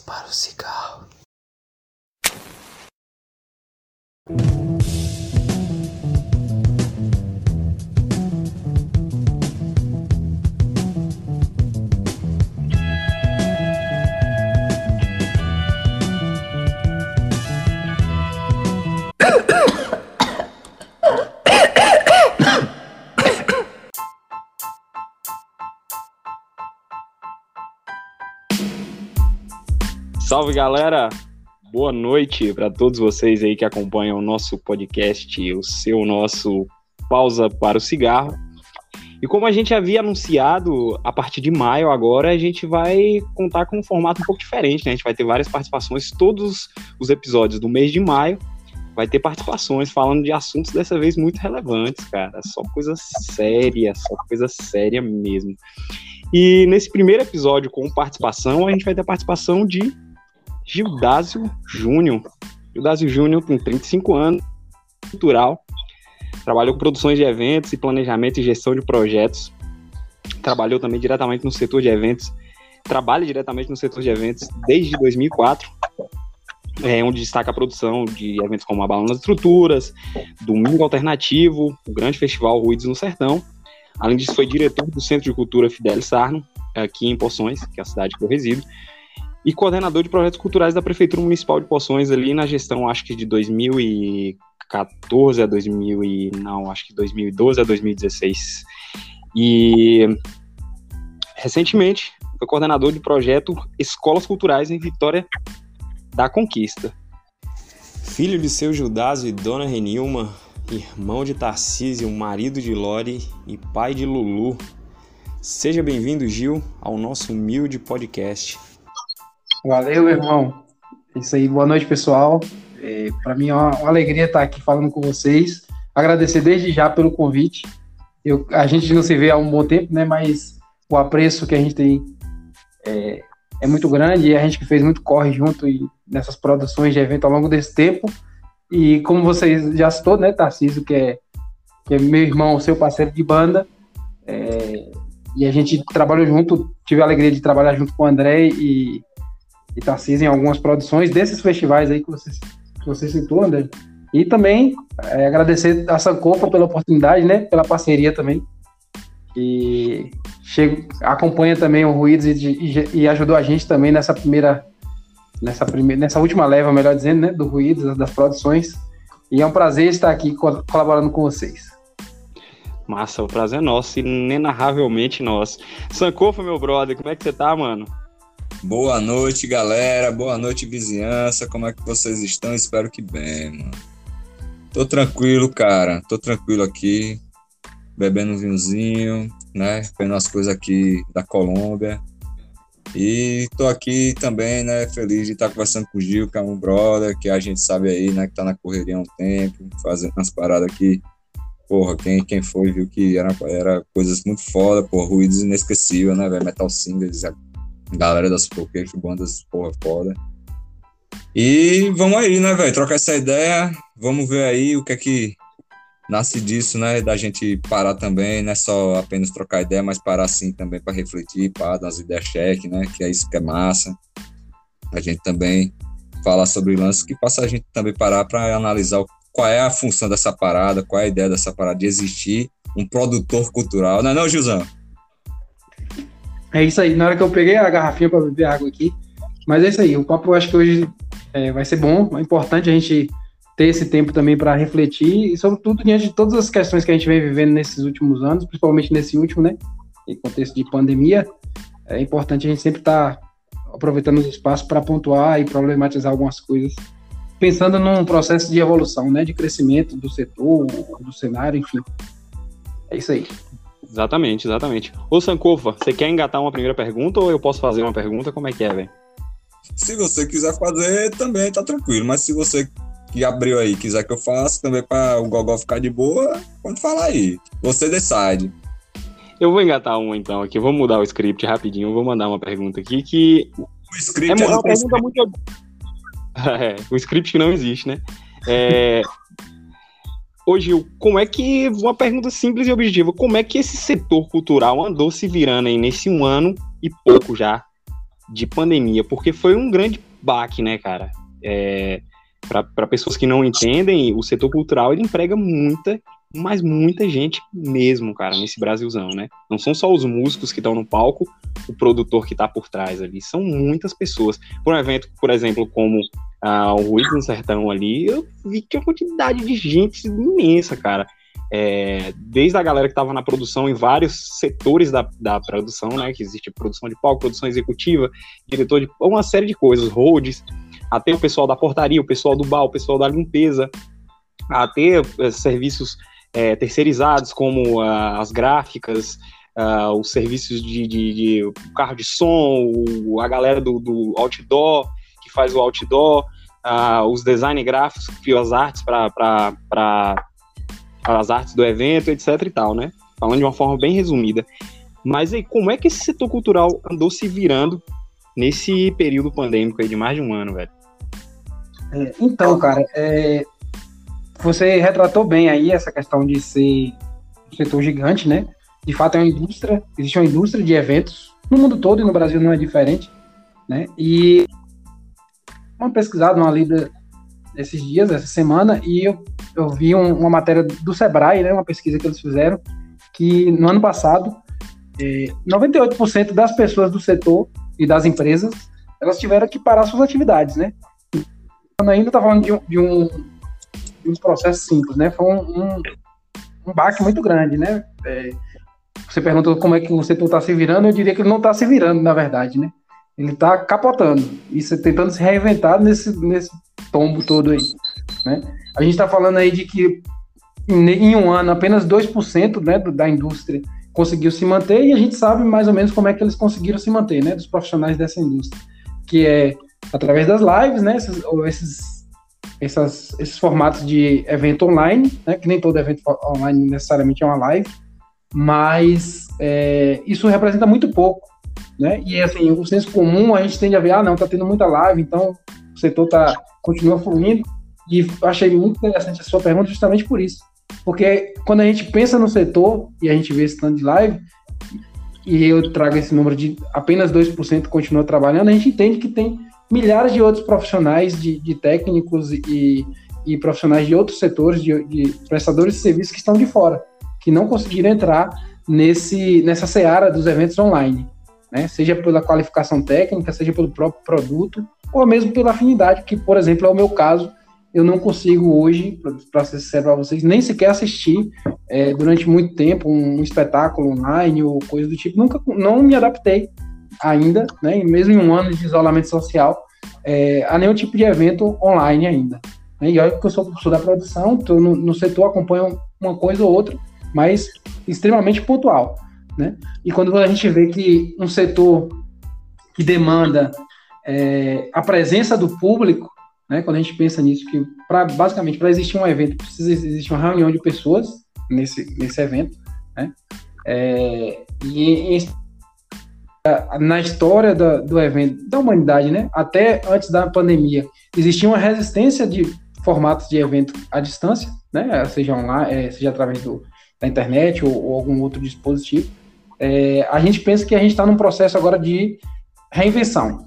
Para o cigarro. Salve galera, boa noite para todos vocês aí que acompanham o nosso podcast, o seu nosso Pausa para o Cigarro. E como a gente havia anunciado, a partir de maio agora a gente vai contar com um formato um pouco diferente, né? A gente vai ter várias participações, todos os episódios do mês de maio vai ter participações falando de assuntos dessa vez muito relevantes, cara. Só coisa séria, só coisa séria mesmo. E nesse primeiro episódio com participação, a gente vai ter a participação de Gildásio Júnior. Gildásio Júnior tem 35 anos, cultural, trabalhou com produções de eventos e planejamento e gestão de projetos. Trabalhou também diretamente no setor de eventos, trabalha diretamente no setor de eventos desde 2004, é, onde destaca a produção de eventos como a Balão das Estruturas, Domingo Alternativo, o grande festival Ruídos no Sertão. Além disso, foi diretor do Centro de Cultura Fidelis Sarno, aqui em Poções, que é a cidade que eu resido, e coordenador de projetos culturais da Prefeitura Municipal de Poções ali na gestão, acho que de 2014 a 2000 e não, acho que 2012 a 2016. E recentemente foi coordenador de projeto Escolas Culturais em Vitória da Conquista. Filho de seu Judaso e Dona Renilma, irmão de Tarcísio, marido de Lore e pai de Lulu. Seja bem-vindo, Gil, ao nosso humilde podcast. Valeu, irmão. É isso aí, boa noite, pessoal. É, Para mim é uma, uma, alegria estar aqui falando com vocês. Agradecer desde já pelo convite. Eu, a gente não se vê há um bom tempo, né? Mas o apreço que a gente tem é, é muito grande e a gente que fez muito corre junto e nessas produções de evento ao longo desse tempo. E como vocês já citou, né, Tarcísio, que é, que é meu irmão, seu parceiro de banda, é, e a gente trabalhou junto, tive a alegria de trabalhar junto com o André e, e Tarcísio em algumas produções desses festivais aí que você, que você citou, André. E também é, agradecer a Sankofa pela oportunidade, né, pela parceria também. E chega, acompanha também o Ruídos e, e, e, ajudou a gente também nessa primeira, nessa primeira, nessa última leva, melhor dizendo, né, do Ruídos, das produções. E é um prazer estar aqui colaborando com vocês. Massa, o prazer é nosso, inenarravelmente nosso. Sankofa, meu brother, como é que você tá, mano? Boa noite, galera. Boa noite, vizinhança. Como é que vocês estão? Espero que bem, mano. Tô tranquilo, cara. Tô tranquilo aqui, bebendo um vinhozinho, né? Vendo as coisas aqui da Colômbia. E tô aqui também, né? Feliz de estar conversando com o Gil, que é um brother, que a gente sabe aí, né? Que tá na correria há um tempo, fazendo umas paradas aqui porra, quem, quem foi viu que era, era coisas muito foda, porra, ruídos inesquecíveis, né? Metal Singles, galera das Pokémon, bandas, porra, foda. E vamos aí, né, velho? Trocar essa ideia, vamos ver aí o que é que nasce disso, né? Da gente parar também, não é só apenas trocar ideia, mas parar assim também para refletir, para dar umas ideias cheque, né? Que é isso que é massa. A gente também falar sobre lances que passa a gente também parar para analisar qual é a função dessa parada, qual é a ideia dessa parada de existir um produtor cultural, não é não, Gilzão? É isso aí, na hora que eu peguei a garrafinha para beber água aqui, mas é isso aí, o papo eu acho que hoje é, vai ser bom, é importante a gente ter esse tempo também para refletir. E sobretudo diante de todas as questões que a gente vem vivendo nesses últimos anos, principalmente nesse último, né, em contexto de pandemia, é importante a gente sempre estar tá aproveitando os espaços para pontuar e problematizar algumas coisas. Pensando num processo de evolução, né, de crescimento do setor, do cenário, enfim. É isso aí. Exatamente, exatamente. Ô Sankofa, você quer engatar uma primeira pergunta ou eu posso fazer uma pergunta? Como é que é, velho? Se você quiser fazer, também tá tranquilo. Mas se você que abriu aí quiser que eu faça também para o Gogol ficar de boa, pode falar aí. Você decide. Eu vou engatar uma então aqui. Vou mudar o script rapidinho. Vou mandar uma pergunta aqui que. O script é, é uma pergunta muito É, o script que não existe, né? É... Ô Gil, como é que, uma pergunta simples e objetiva, como é que esse setor cultural andou se virando aí nesse um ano e pouco já de pandemia, porque foi um grande baque, né, cara? É, para pessoas que não entendem, o setor cultural ele emprega muita, mas muita gente mesmo, cara, nesse Brasilzão, né? Não são só os músicos que estão no palco, o produtor que está por trás ali, são muitas pessoas. Por um evento, por exemplo, como ah, o Ruído no Sertão ali, eu vi que a quantidade de gente imensa, cara. É, desde a galera que estava na produção em vários setores da, da produção, né? Que existe produção de palco, produção executiva, diretor de uma série de coisas, roads, até o pessoal da portaria, o pessoal do bar, o pessoal da limpeza, até é, serviços é, terceirizados como uh, as gráficas, uh, os serviços de, de, de, carro de som, a galera do, do outdoor que faz o outdoor, uh, os design gráficos, as artes para as artes do evento, etc e tal, né? Falando de uma forma bem resumida. Mas aí, como é que esse setor cultural andou se virando nesse período pandêmico aí de mais de um ano, velho? É, então, cara, é, você retratou bem aí essa questão de ser um setor gigante, né? De fato, é uma indústria, existe uma indústria de eventos no mundo todo e no Brasil não é diferente, né? E uma pesquisada, uma lida esses dias, essa semana, e eu, eu vi um, uma matéria do Sebrae, né, uma pesquisa que eles fizeram, que no ano passado, é, 98% das pessoas do setor e das empresas, elas tiveram que parar suas atividades, né? Ainda está falando de um, de, um, de um, processo simples, né? Foi um, um, um baque muito grande, né? É, você perguntou como é que o setor está se virando, eu diria que ele não está se virando, na verdade, né? Ele está capotando e tentando se reinventar nesse, nesse tombo todo aí. Né? A gente está falando aí de que em um ano apenas 2% né, da indústria conseguiu se manter e a gente sabe mais ou menos como é que eles conseguiram se manter, né, dos profissionais dessa indústria, que é através das lives, né, esses, esses, essas, esses formatos de evento online, né, que nem todo evento online necessariamente é uma live, mas é, isso representa muito pouco né? E assim, o senso comum a gente tende a ver, ah, não, tá tendo muita live, então o setor tá continua fluindo. E achei muito interessante a sua pergunta justamente por isso. Porque quando a gente pensa no setor e a gente vê esse tanto de live, e eu trago esse número de apenas 2% continua trabalhando, a gente entende que tem milhares de outros profissionais, de, de técnicos e, e, profissionais de outros setores, de, de prestadores de serviços que estão de fora, que não conseguiram entrar nesse, nessa seara dos eventos online né? Seja pela qualificação técnica, seja pelo próprio produto, ou mesmo pela afinidade, que, por exemplo, é o meu caso. Eu não consigo hoje, para ser sincero para vocês, nem sequer assistir é, durante muito tempo um, um, espetáculo online ou coisa do tipo. Nunca, não me adaptei ainda, né? mesmo em um ano de isolamento social, é, a nenhum tipo de evento online ainda. Né? E olha que eu sou professor da produção, estou no, no setor, acompanho uma coisa ou outra, mas extremamente pontual. Né? E quando a gente vê que um setor que demanda é, a presença do público, né, quando a gente pensa nisso, que pra, basicamente para existir um evento precisa existir uma reunião de pessoas nesse, nesse evento, né? É, e, na história do, do evento, da humanidade, né, até antes da pandemia, existia uma resistência de formatos de evento à distância, né, seja online, é, seja através do, da internet ou, ou algum outro dispositivo é, a gente pensa que a gente está num processo agora de reinvenção.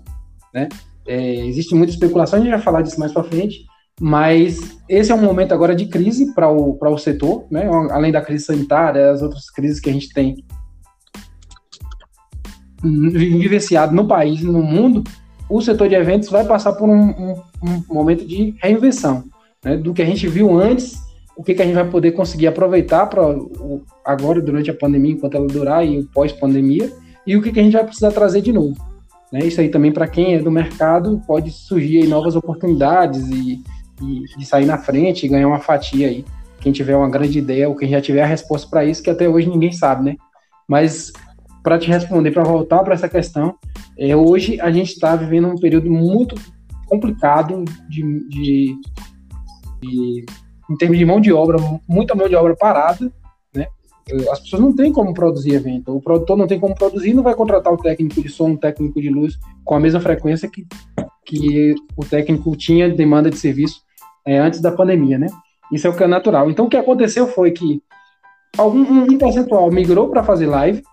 Né? É, existe muita especulação, a gente vai falar disso mais para frente, mas esse é um momento agora de crise para o, o setor, né? além da crise sanitária, as outras crises que a gente tem vivenciado no país e no mundo, o setor de eventos vai passar por um, um, um momento de reinvenção. Né? Do que a gente viu antes o que, que a gente vai poder conseguir aproveitar para agora, durante a pandemia, enquanto ela durar, e pós-pandemia, e o que, que a gente vai precisar trazer de novo. Né? Isso aí também, para quem é do mercado, pode surgir novas oportunidades e, e, e, sair na frente e ganhar uma fatia aí. Quem tiver uma grande ideia ou quem já tiver a resposta para isso, que até hoje ninguém sabe, né? Mas para te responder, para voltar para essa questão, é, hoje a gente está vivendo um período muito complicado de, de, de em termos de mão de obra, muita mão de obra parada, né? As pessoas não têm como produzir evento. O produtor não tem como produzir, não vai contratar o técnico de som, o técnico de luz com a mesma frequência que, que o técnico tinha demanda de serviço é, antes da pandemia, né? Isso é o que é natural. Então, o que aconteceu foi que algum um percentual migrou para fazer live,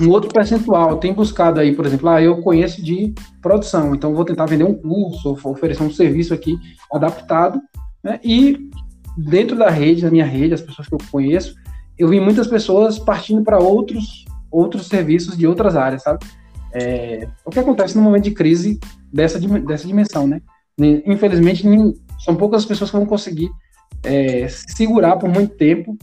um outro percentual tem buscado aí, por exemplo, ah, eu conheço de produção, então vou tentar vender um curso, oferecer um serviço aqui adaptado, né? E dentro da rede, da minha rede, as pessoas que eu conheço, eu vi muitas pessoas partindo para outros outros serviços de outras áreas, sabe? É, o que acontece no momento de crise dessa, dessa dimensão, né? Infelizmente, são poucas pessoas que vão conseguir é, segurar por muito tempo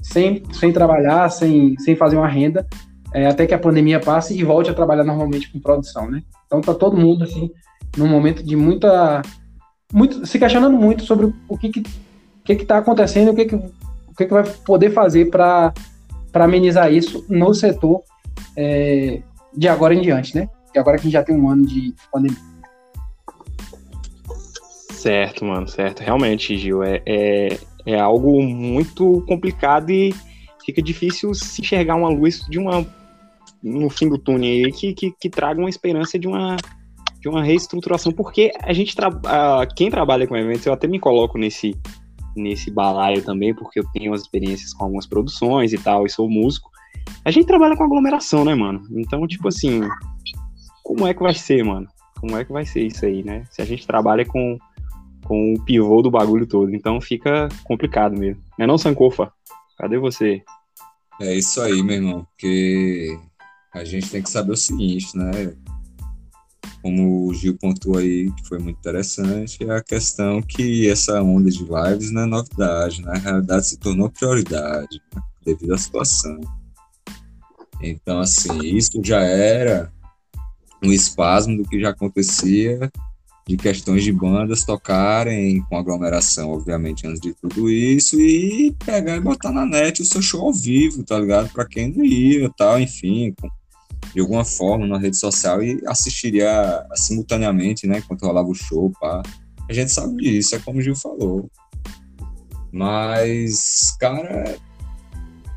sem, sem trabalhar, sem, sem fazer uma renda, é, até que a pandemia passe e volte a trabalhar normalmente com produção, né? Então tá todo mundo assim num momento de muita muito se questionando muito sobre o que que, que, que tá acontecendo, o que que o que, que vai poder fazer para para amenizar isso no setor é, de agora em diante, né? E agora que já tem um ano de pandemia. Certo, mano, certo. Realmente, Gil, é, é, é algo muito complicado e fica difícil se enxergar uma luz de uma no fim do túnel aí que, que, que traga uma esperança de uma de uma reestruturação, porque a gente tra uh, quem trabalha com eventos, eu até me coloco nesse nesse balaio também, porque eu tenho as experiências com algumas produções e tal, e sou músico. A gente trabalha com aglomeração, né, mano? Então, tipo assim, como é que vai ser, mano? Como é que vai ser isso aí, né? Se a gente trabalha com, com o pivô do bagulho todo. Então fica complicado mesmo. Não é não, Sankofa? Cadê você? É isso aí, meu irmão. Porque a gente tem que saber o seguinte, né? Como o Gil pontuou aí, que foi muito interessante, é a questão que essa onda de lives não é novidade, na realidade se tornou prioridade né? devido à situação. Então, assim, isso já era um espasmo do que já acontecia de questões de bandas tocarem com aglomeração, obviamente, antes de tudo isso, e pegar e botar na net o seu show ao vivo, tá ligado? Para quem não ia, tal, enfim, com de alguma forma na rede social e assistiria simultaneamente, né, enquanto rolava o show, pá. A gente sabe disso, é como o Gil falou. Mas, cara,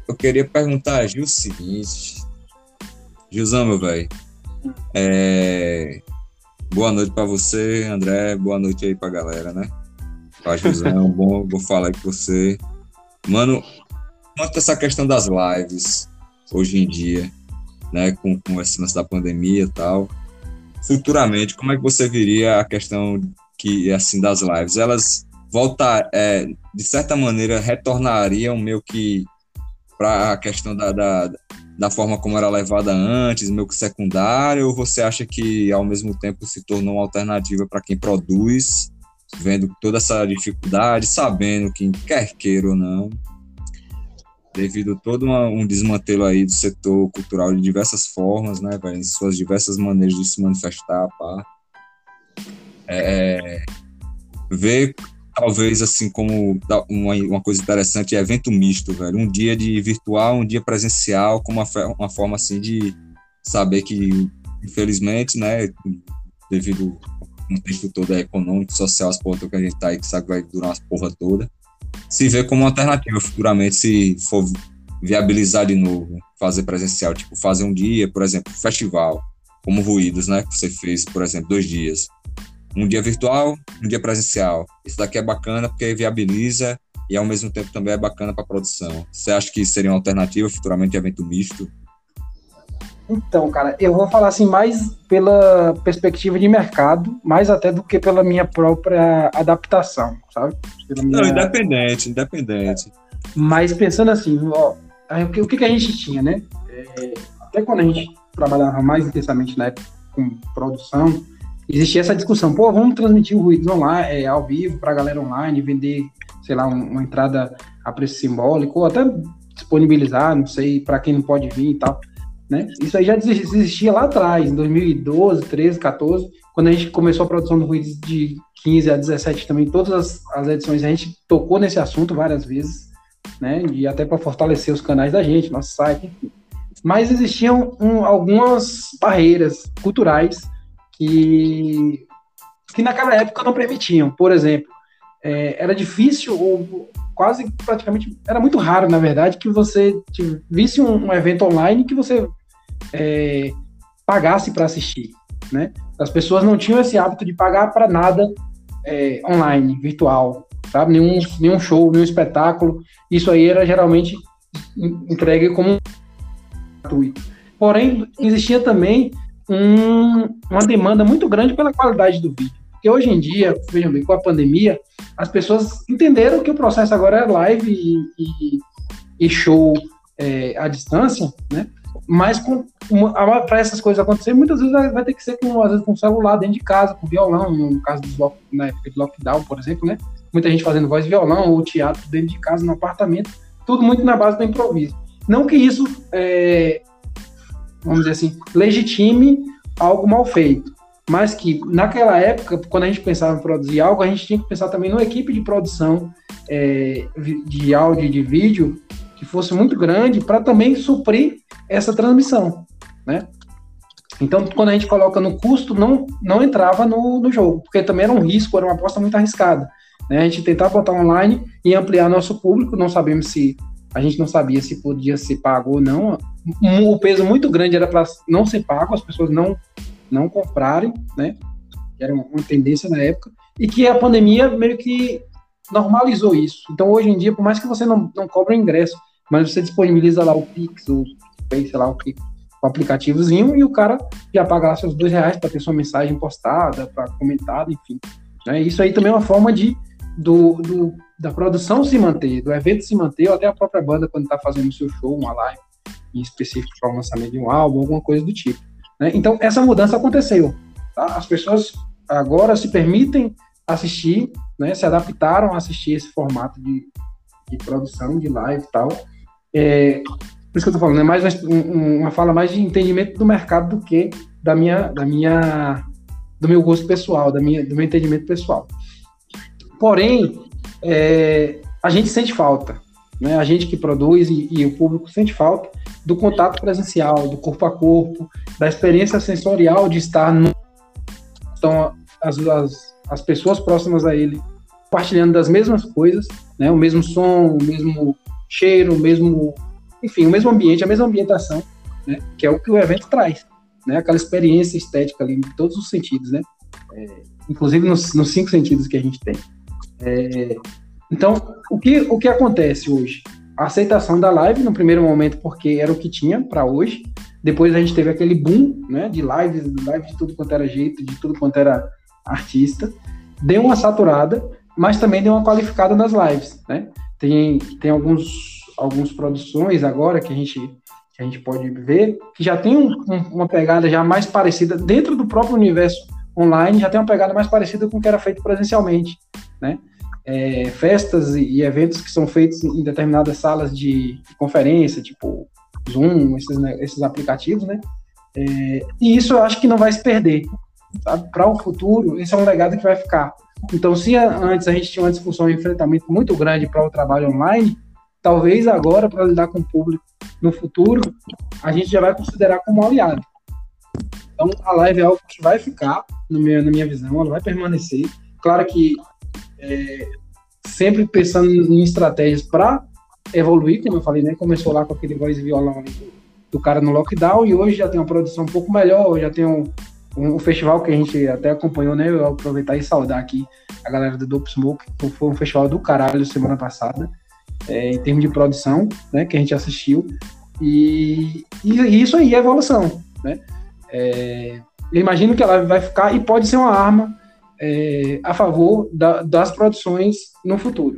eu queria perguntar a Gil o seguinte. Gilzão, meu velho. É... Boa noite para você, André. Boa noite aí pra galera, né? Pra Gilzão, bom, vou falar com você. Mano, quanto essa questão das lives hoje em dia, né, com, com esse lance da pandemia e tal. Futuramente, como é que você viria a questão que assim das lives? Elas voltar, é, de certa maneira, retornariam meio que para a questão da, da, da, forma como era levada antes, meio que secundária, ou você acha que ao mesmo tempo se tornou uma alternativa para quem produz, vendo toda essa dificuldade, sabendo que quer queira ou não, devido a todo uma, um desmantelo aí do setor cultural de diversas formas, né, em suas diversas maneiras de se manifestar, pá. É, ver talvez assim como uma, uma coisa interessante é evento misto, velho, um dia de virtual, um dia presencial, como uma, uma forma assim de saber que infelizmente, né, devido ao contexto todo é econômico, social, as porras que a gente tá aí, que sabe vai durar umas porra toda, se vê como uma alternativa futuramente, se for viabilizar de novo, fazer presencial, tipo fazer um dia, por exemplo, festival, como Ruídos, né, que você fez, por exemplo, dois dias. Um dia virtual, um dia presencial. Isso daqui é bacana porque viabiliza e ao mesmo tempo também é bacana para produção. Você acha que seria uma alternativa futuramente evento misto? Então, cara, eu vou falar assim mais pela perspectiva de mercado, mais até do que pela minha própria adaptação, sabe? Minha... Não, independente, independente. Mas pensando assim, ó, o que, que a gente tinha, né? É, até quando a gente trabalhava mais intensamente na época com produção, existia essa discussão, pô, vamos transmitir o ruído online, é, ao vivo para a galera online, vender, sei lá, uma entrada a preço simbólico, ou até disponibilizar, não sei, para quem não pode vir e tal. Né? Isso aí já existia lá atrás, em 2012, 13, 14, quando a gente começou a produção do Ruídos de 15 a 17 também, todas as, as edições a gente tocou nesse assunto várias vezes, né? E até para fortalecer os canais da gente, nosso site, enfim. Mas existiam um, algumas barreiras culturais que, que naquela época não permitiam. Por exemplo, é, era difícil, ou quase praticamente, era muito raro, na verdade, que você visse um, um evento online que você é, pagasse para assistir, né? As pessoas não tinham esse hábito de pagar para nada é, online, virtual, sabe? Nenhum, nenhum show, nenhum espetáculo. Isso aí era geralmente entregue como gratuito. Porém, existia também um, uma demanda muito grande pela qualidade do vídeo. Porque hoje em dia, vejam bem, com a pandemia, as pessoas entenderam que o processo agora é live e, e, e show é, à distância, né? Mas para essas coisas acontecerem, muitas vezes vai, vai, ter que ser com, às vezes, com celular dentro de casa, com violão, no caso do na época de lockdown, por exemplo, né? Muita gente fazendo voz e violão ou teatro dentro de casa, no apartamento, tudo muito na base do improviso. Não que isso, é, vamos dizer assim, legitime algo mal feito, mas que naquela época, quando a gente pensava em produzir algo, a gente tinha que pensar também numa equipe de produção é, de áudio e de vídeo que fosse muito grande para também suprir essa transmissão, né? Então, quando a gente coloca no custo, não, não entrava no, no jogo, porque também era um risco, era uma aposta muito arriscada. Né? A gente tentar botar online e ampliar nosso público, não sabemos se a gente não sabia se podia ser pago ou não. O peso muito grande era para não ser pago, as pessoas não não comprarem, né? Era uma, tendência na época e que a pandemia meio que normalizou isso. Então, hoje em dia, por mais que você não, não cobre ingresso, mas você disponibiliza lá o Pix, o Pay, sei lá o que, o aplicativozinho, e o cara já paga lá seus dois reais para ter sua mensagem postada, para comentada, enfim. Né? Isso aí também é uma forma de do, do, da produção se manter, do evento se manter, ou até a própria banda quando está fazendo o seu show, uma live em específico para o lançamento de um álbum, alguma coisa do tipo. Né? Então, essa mudança aconteceu. Tá? As pessoas agora se permitem assistir, né? se adaptaram a assistir esse formato de, de produção, de live e tal. É, por isso que eu estou falando, é mais uma, uma fala mais de entendimento do mercado do que da minha, da minha, do meu gosto pessoal, da minha, do meu entendimento pessoal. Porém, é, a gente sente falta, né? A gente que produz e, e, o público sente falta do contato presencial, do corpo a corpo, da experiência sensorial de estar no. Então, as, as, as pessoas próximas a ele compartilhando das mesmas coisas, né? O mesmo som, o mesmo cheiro, o mesmo. Enfim, o mesmo ambiente, a mesma ambientação, né? Que é o que o evento traz, né? Aquela experiência estética ali, em todos os sentidos, né? É, inclusive nos, nos cinco sentidos que a gente tem. É, então, o que, o que acontece hoje? Aceitação da live no primeiro momento, porque era o que tinha para hoje. Depois a gente teve aquele boom né, de lives, live de tudo quanto era jeito, de tudo quanto era artista. Deu uma saturada, mas também deu uma qualificada nas lives. Né? Tem, tem alguns, algumas produções agora que a gente que a gente pode ver, que já tem um, um, uma pegada já mais parecida, dentro do próprio universo online, já tem uma pegada mais parecida com o que era feito presencialmente né? É, festas e eventos que são feitos em determinadas salas de conferência, tipo Zoom, esses, né, esses aplicativos, né? É, e isso eu acho que não vai se perder. Para o futuro, esse é um legado que vai ficar. Então, se antes a gente tinha uma discussão, um enfrentamento muito grande para o trabalho online, talvez agora, para lidar com o público no futuro, a gente já vai considerar como aliado. Então, a live é algo que vai ficar, na minha visão, ela vai permanecer. Claro que é, sempre pensando em estratégias para evoluir, como eu falei, né? Começou lá com aquele voz violão do, do, cara no lockdown e hoje já tem uma produção um pouco melhor, já tem um, um, um, festival que a gente até acompanhou, né? Eu aproveitar e saudar aqui a galera do Dope Smoke, foi um festival do caralho semana passada, é, em termos de produção, né? Que a gente assistiu. E, e, e isso aí é evolução, né? É, eu imagino que ela vai ficar e pode ser uma arma é, a favor da, das produções no futuro.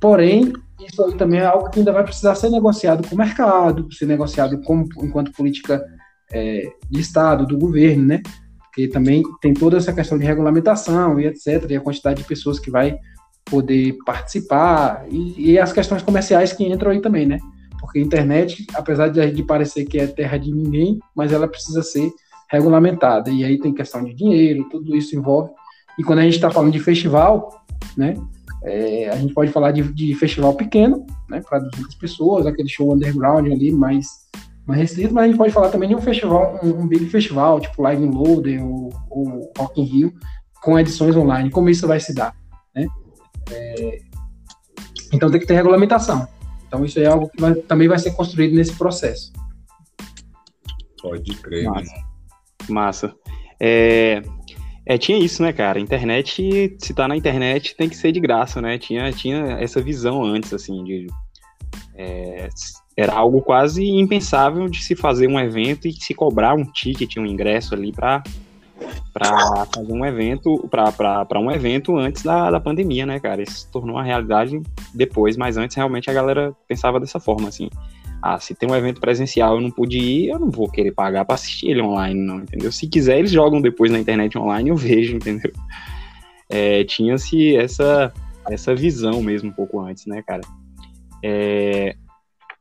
Porém, isso aí também é algo que ainda vai precisar ser negociado com o mercado, ser negociado com, enquanto política é, de Estado, do governo, né? Porque também tem toda essa questão de regulamentação e etc., e a quantidade de pessoas que vai poder participar, e, e as questões comerciais que entram aí também, né? Porque a internet, apesar de, de parecer que é terra de ninguém, mas ela precisa ser regulamentada, e aí tem questão de dinheiro, tudo isso envolve e quando a gente está falando de festival, né, é, a gente pode falar de, de festival pequeno, né, para 200 pessoas, aquele show underground ali mais, mais restrito, mas a gente pode falar também de um festival, um, um big festival, tipo Live in Loader ou, ou Rock in Rio, com edições online. Como isso vai se dar, né? É, então tem que ter regulamentação. Então isso é algo que vai, também vai ser construído nesse processo. Pode crer. Massa. Massa. É, é, tinha isso, né, cara? Internet, se tá na internet, tem que ser de graça, né? Tinha, tinha essa visão antes, assim, de. É, era algo quase impensável de se fazer um evento e se cobrar um ticket, um ingresso ali para para fazer um evento, para um evento antes da, da pandemia, né, cara? Isso se tornou uma realidade depois, mas antes realmente a galera pensava dessa forma, assim. Ah, se tem um evento presencial eu não pude ir, eu não vou querer pagar para assistir ele online, não, entendeu? Se quiser, eles jogam depois na internet online eu vejo, entendeu? É, Tinha-se essa, essa visão mesmo um pouco antes, né, cara? É,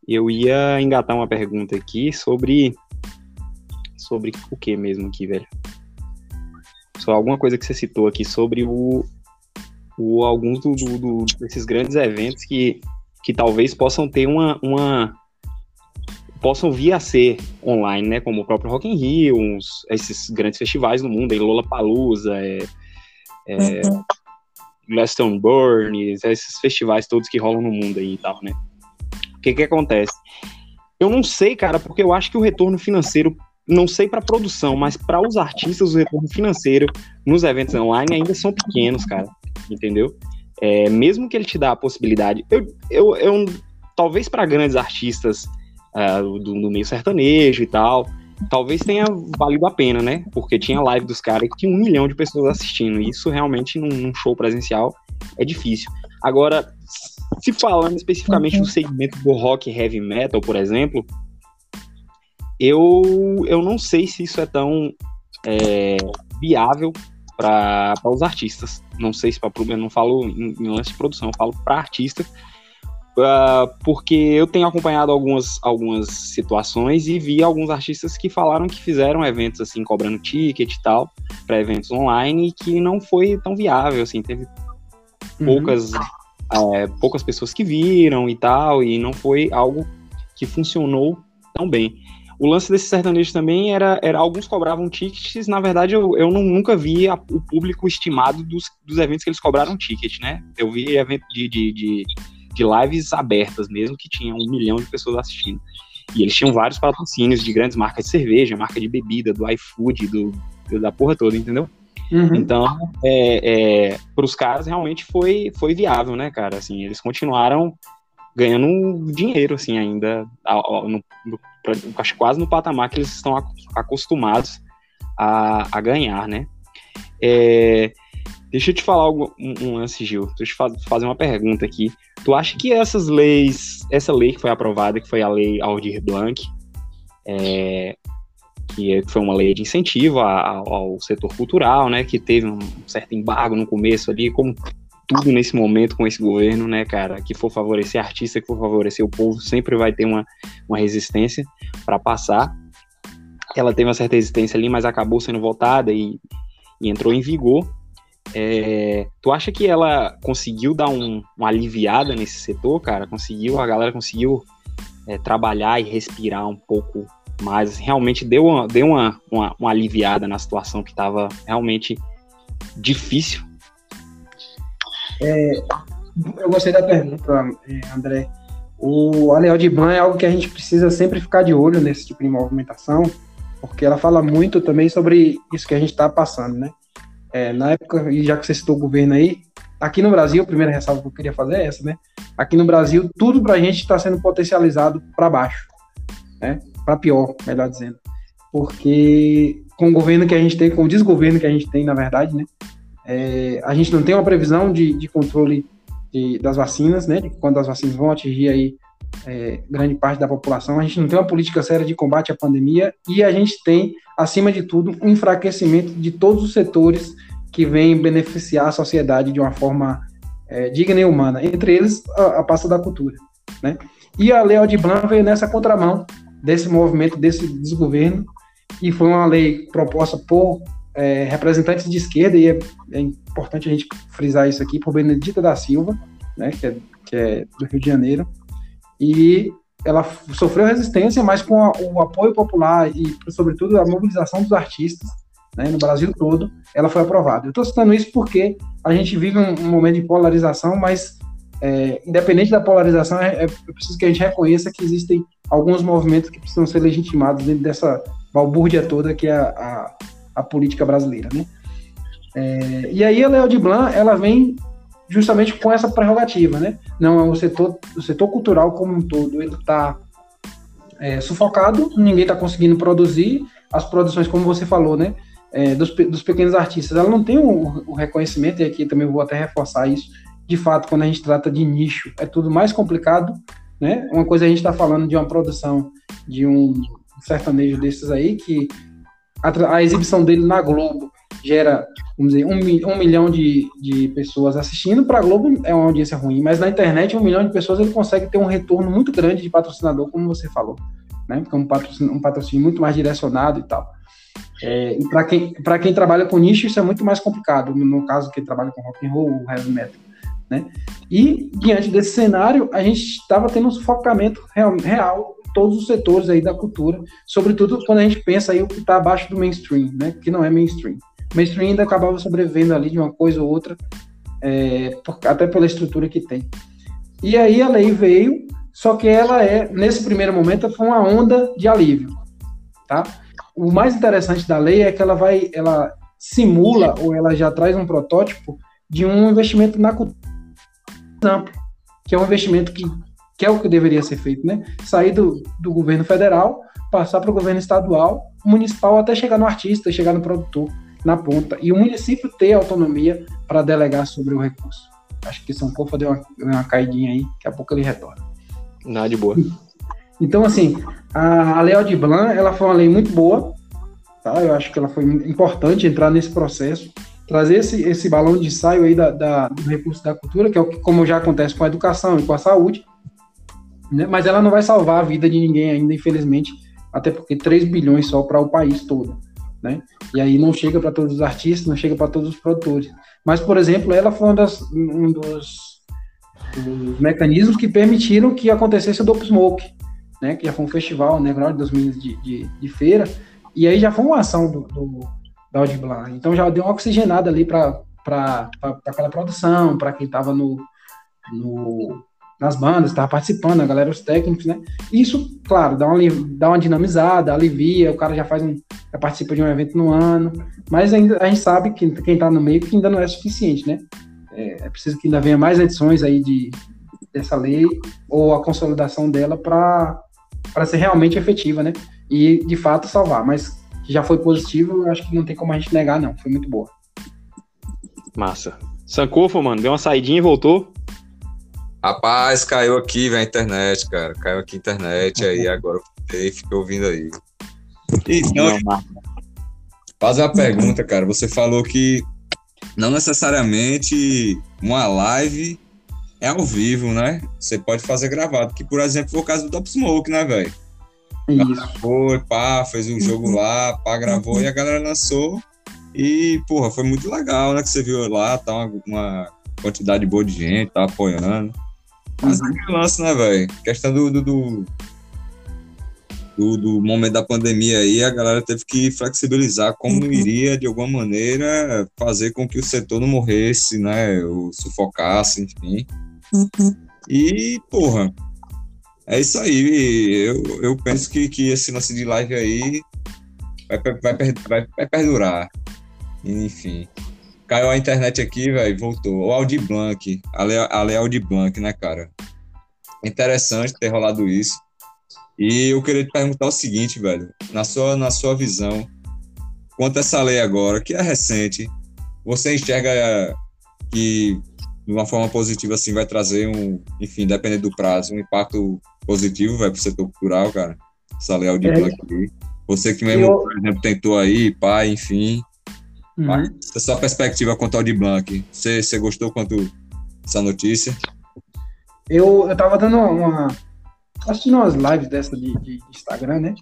eu ia engatar uma pergunta aqui sobre. Sobre o que mesmo aqui, velho? Só alguma coisa que você citou aqui sobre o, o alguns do, do, desses grandes eventos que, que talvez possam ter uma, uma possam vir a ser online, né? Como o próprio Rock in Rio, uns, esses grandes festivais no mundo, aí Lollapalooza, é, é, uhum. Glastonbury, esses festivais todos que rolam no mundo aí e tal, né? O que que acontece? Eu não sei, cara, porque eu acho que o retorno financeiro não sei para produção, mas para os artistas, o retorno financeiro nos eventos online ainda são pequenos, cara. Entendeu? É, mesmo que ele te dá a possibilidade. Eu, eu, eu talvez para grandes artistas uh, do, do, meio sertanejo e tal, talvez tenha valido a pena, né? Porque tinha live dos caras que tinha um milhão de pessoas assistindo. E isso realmente num, num show presencial é difícil. Agora, se falando especificamente uhum. do segmento do rock heavy metal, por exemplo, eu, eu não sei se isso é tão é, viável para os artistas. Não sei se para eu não falo em, em, lance de produção, eu falo para artista, uh, porque eu tenho acompanhado algumas, algumas situações e vi alguns artistas que falaram que fizeram eventos assim cobrando ticket e tal para eventos online e que não foi tão viável, assim, teve uhum. poucas é, poucas pessoas que viram e tal e não foi algo que funcionou tão bem. O lance desse sertanejo também era, era alguns cobravam tickets, na verdade eu, eu não, nunca vi a, o público estimado dos, dos eventos que eles cobraram ticket, né? Eu vi evento de, de, de, de lives abertas mesmo, que tinha um milhão de pessoas assistindo. E eles tinham vários patrocínios de grandes marcas de cerveja, marca de bebida, do iFood, do, da porra toda, entendeu? Uhum. Então, é, é, para os caras realmente foi, foi viável, né, cara? Assim, eles continuaram ganhando dinheiro, assim, ainda, no, no, acho quase no patamar que eles estão acostumados a, a ganhar, né? É, deixa eu te falar algo, um, lance, Gil. Deixa eu te fazer uma pergunta aqui. Tu acha que essas leis, essa lei que foi aprovada, que foi a lei Aldir Blanc, é, que foi uma lei de incentivo ao, ao setor cultural, né, que teve um certo embargo no começo ali, como tudo nesse momento com esse governo, né, cara, que for favorecer artista, que for favorecer o povo, sempre vai ter uma, uma resistência para passar. Ela teve uma certa resistência ali, mas acabou sendo votada e, e entrou em vigor. É, tu acha que ela conseguiu dar um, uma aliviada nesse setor, cara? Conseguiu, a galera conseguiu é, trabalhar e respirar um pouco mais? Realmente deu uma, deu uma, uma, uma aliviada na situação que estava realmente difícil é, eu gostei da pergunta, é, André. O Aleal de Ban é algo que a gente precisa sempre ficar de olho nesse tipo de movimentação, porque ela fala muito também sobre isso que a gente está passando, né? É, na época, e já que você citou o governo aí, aqui no Brasil, a primeira ressalva que eu queria fazer é essa, né? Aqui no Brasil, tudo para a gente está sendo potencializado para baixo, né? Para pior, melhor dizendo. Porque com o governo que a gente tem, com o desgoverno que a gente tem, na verdade, né? É, a gente não tem uma previsão de, de controle de, das vacinas, né? De quando as vacinas vão atingir aí é, grande parte da população. A gente não tem uma política séria de combate à pandemia e a gente tem, acima de tudo, um enfraquecimento de todos os setores que vêm beneficiar a sociedade de uma forma é, digna e humana, entre eles a, a pasta da cultura, né? E a Lei Aldir Blanc veio nessa contramão desse movimento, desse desgoverno, e foi uma lei proposta por é, representantes de esquerda, e é, é, importante a gente frisar isso aqui, por Benedita da Silva, né, que, é, que é do Rio de Janeiro, e ela sofreu resistência, mas com a, o apoio popular e, sobretudo, a mobilização dos artistas né, no Brasil todo, ela foi aprovada. Eu estou citando isso porque a gente vive um, um momento de polarização, mas é, independente da polarização, é, é, preciso que a gente reconheça que existem alguns movimentos que precisam ser legitimados dentro dessa balbúrdia toda que é a, a, a política brasileira, né? É, e aí a Léo de Blanc, ela vem justamente com essa prerrogativa, né? Não, o setor, o setor cultural como um todo, ele está é, sufocado, ninguém está conseguindo produzir, as produções, como você falou, né, é, dos, dos, pequenos artistas, ela não tem o, o, reconhecimento, e aqui também vou até reforçar isso, de fato, quando a gente trata de nicho, é tudo mais complicado, né, uma coisa a gente está falando de uma produção de um sertanejo desses aí, que a, a exibição dele na Globo gera, vamos dizer, um, um milhão de, de pessoas assistindo, para a Globo é uma audiência ruim, mas na internet, um milhão de pessoas ele consegue ter um retorno muito grande de patrocinador, como você falou, né? Porque é um patrocínio, um patrocínio muito mais direcionado e tal. É, e para quem, quem trabalha com nicho, isso é muito mais complicado, no caso, quem trabalha com rock and roll, heavy metal. Né? E diante desse cenário, a gente estava tendo um sufocamento real, real todos os setores aí da cultura, sobretudo quando a gente pensa aí o que está abaixo do mainstream, né? Que não é mainstream. Mainstream ainda acabava sobrevivendo ali de uma coisa ou outra, é, por, até pela estrutura que tem. E aí a lei veio, só que ela é, nesse primeiro momento, foi uma onda de alívio, tá? O mais interessante da lei é que ela vai, ela simula ou ela já traz um protótipo de um investimento na cultura que é um investimento que que é o que deveria ser feito, né? Sair do, do governo federal, passar para o governo estadual, municipal, até chegar no artista, chegar no produtor, na ponta. E o município ter autonomia para delegar sobre o recurso. Acho que São Paulo deu uma, uma caidinha aí, daqui a pouco ele retorna. Nada de boa. Então, assim, a, a Lei Aldir Blanc, ela foi uma lei muito boa, tá? Eu acho que ela foi importante entrar nesse processo, trazer esse, esse balão de ensaio aí da, da, do recurso da cultura, que é o que, como já acontece com a educação e com a saúde, né? Mas ela não vai salvar a vida de ninguém ainda, infelizmente, até porque 3 bilhões só para o país todo. Né? E aí não chega para todos os artistas, não chega para todos os produtores. Mas, por exemplo, ela foi um, das, um dos, dos, mecanismos que permitiram que acontecesse o Dope Smoke, né? que já foi um festival underground de 2000 de, de, de feira, e aí já foi uma ação do, do da Audiblan. Então já deu uma oxigenada ali para aquela produção, para quem estava no, no nas bandas, estava participando, a galera, os técnicos, né? Isso, claro, dá uma, dá uma dinamizada, alivia, o cara já faz um, já participa de um evento no ano, mas ainda a gente sabe que quem está no meio que ainda não é suficiente, né? É, é, preciso que ainda venha mais edições aí de, dessa lei ou a consolidação dela para ser realmente efetiva, né? E de fato salvar, mas já foi positivo, acho que não tem como a gente negar, não. Foi muito boa. Massa. Sankofa, mano, deu uma saidinha e voltou. Rapaz, caiu aqui, velho, a internet, cara. Caiu aqui a internet, aí agora eu fiquei ouvindo aí. Então, fazer uma pergunta, cara. Você falou que não necessariamente uma live é ao vivo, né? Você pode fazer gravado, que por exemplo foi o caso do Top Smoke, né, velho? Foi, pá, fez um jogo uhum. lá, pá, gravou e a galera lançou. E, porra, foi muito legal, né? Que você viu lá, tá uma, uma quantidade boa de gente, tá apoiando. Mas é aquele lance, né, velho? Questão do do, do, do, do, momento da pandemia aí, a galera teve que flexibilizar como uhum. iria, de alguma maneira, fazer com que o setor não morresse, né? Ou sufocasse, enfim. Uhum. E, porra, é isso aí. Eu, eu penso que, que esse lance de live aí vai, vai, vai, vai perdurar. Enfim. Caiu a internet aqui, velho, voltou. O Audi Blanc, a Lei, a Lei Blanc, né, cara? Interessante ter rolado isso. E eu queria te perguntar o seguinte, velho, na sua, na sua visão, quanto a essa lei agora, que é recente, você enxerga que de uma forma positiva assim vai trazer um, enfim, dependendo do prazo, um impacto positivo, vai para o setor cultural, cara. Essa lei Audi é. Blanc aí. Você que mesmo, eu... por exemplo, tentou aí, pai, enfim, Uhum. A sua perspectiva quanto ao de Blanc, você, você gostou quanto essa notícia? Eu, eu tava dando uma. assistindo umas lives dessa de, de Instagram, né?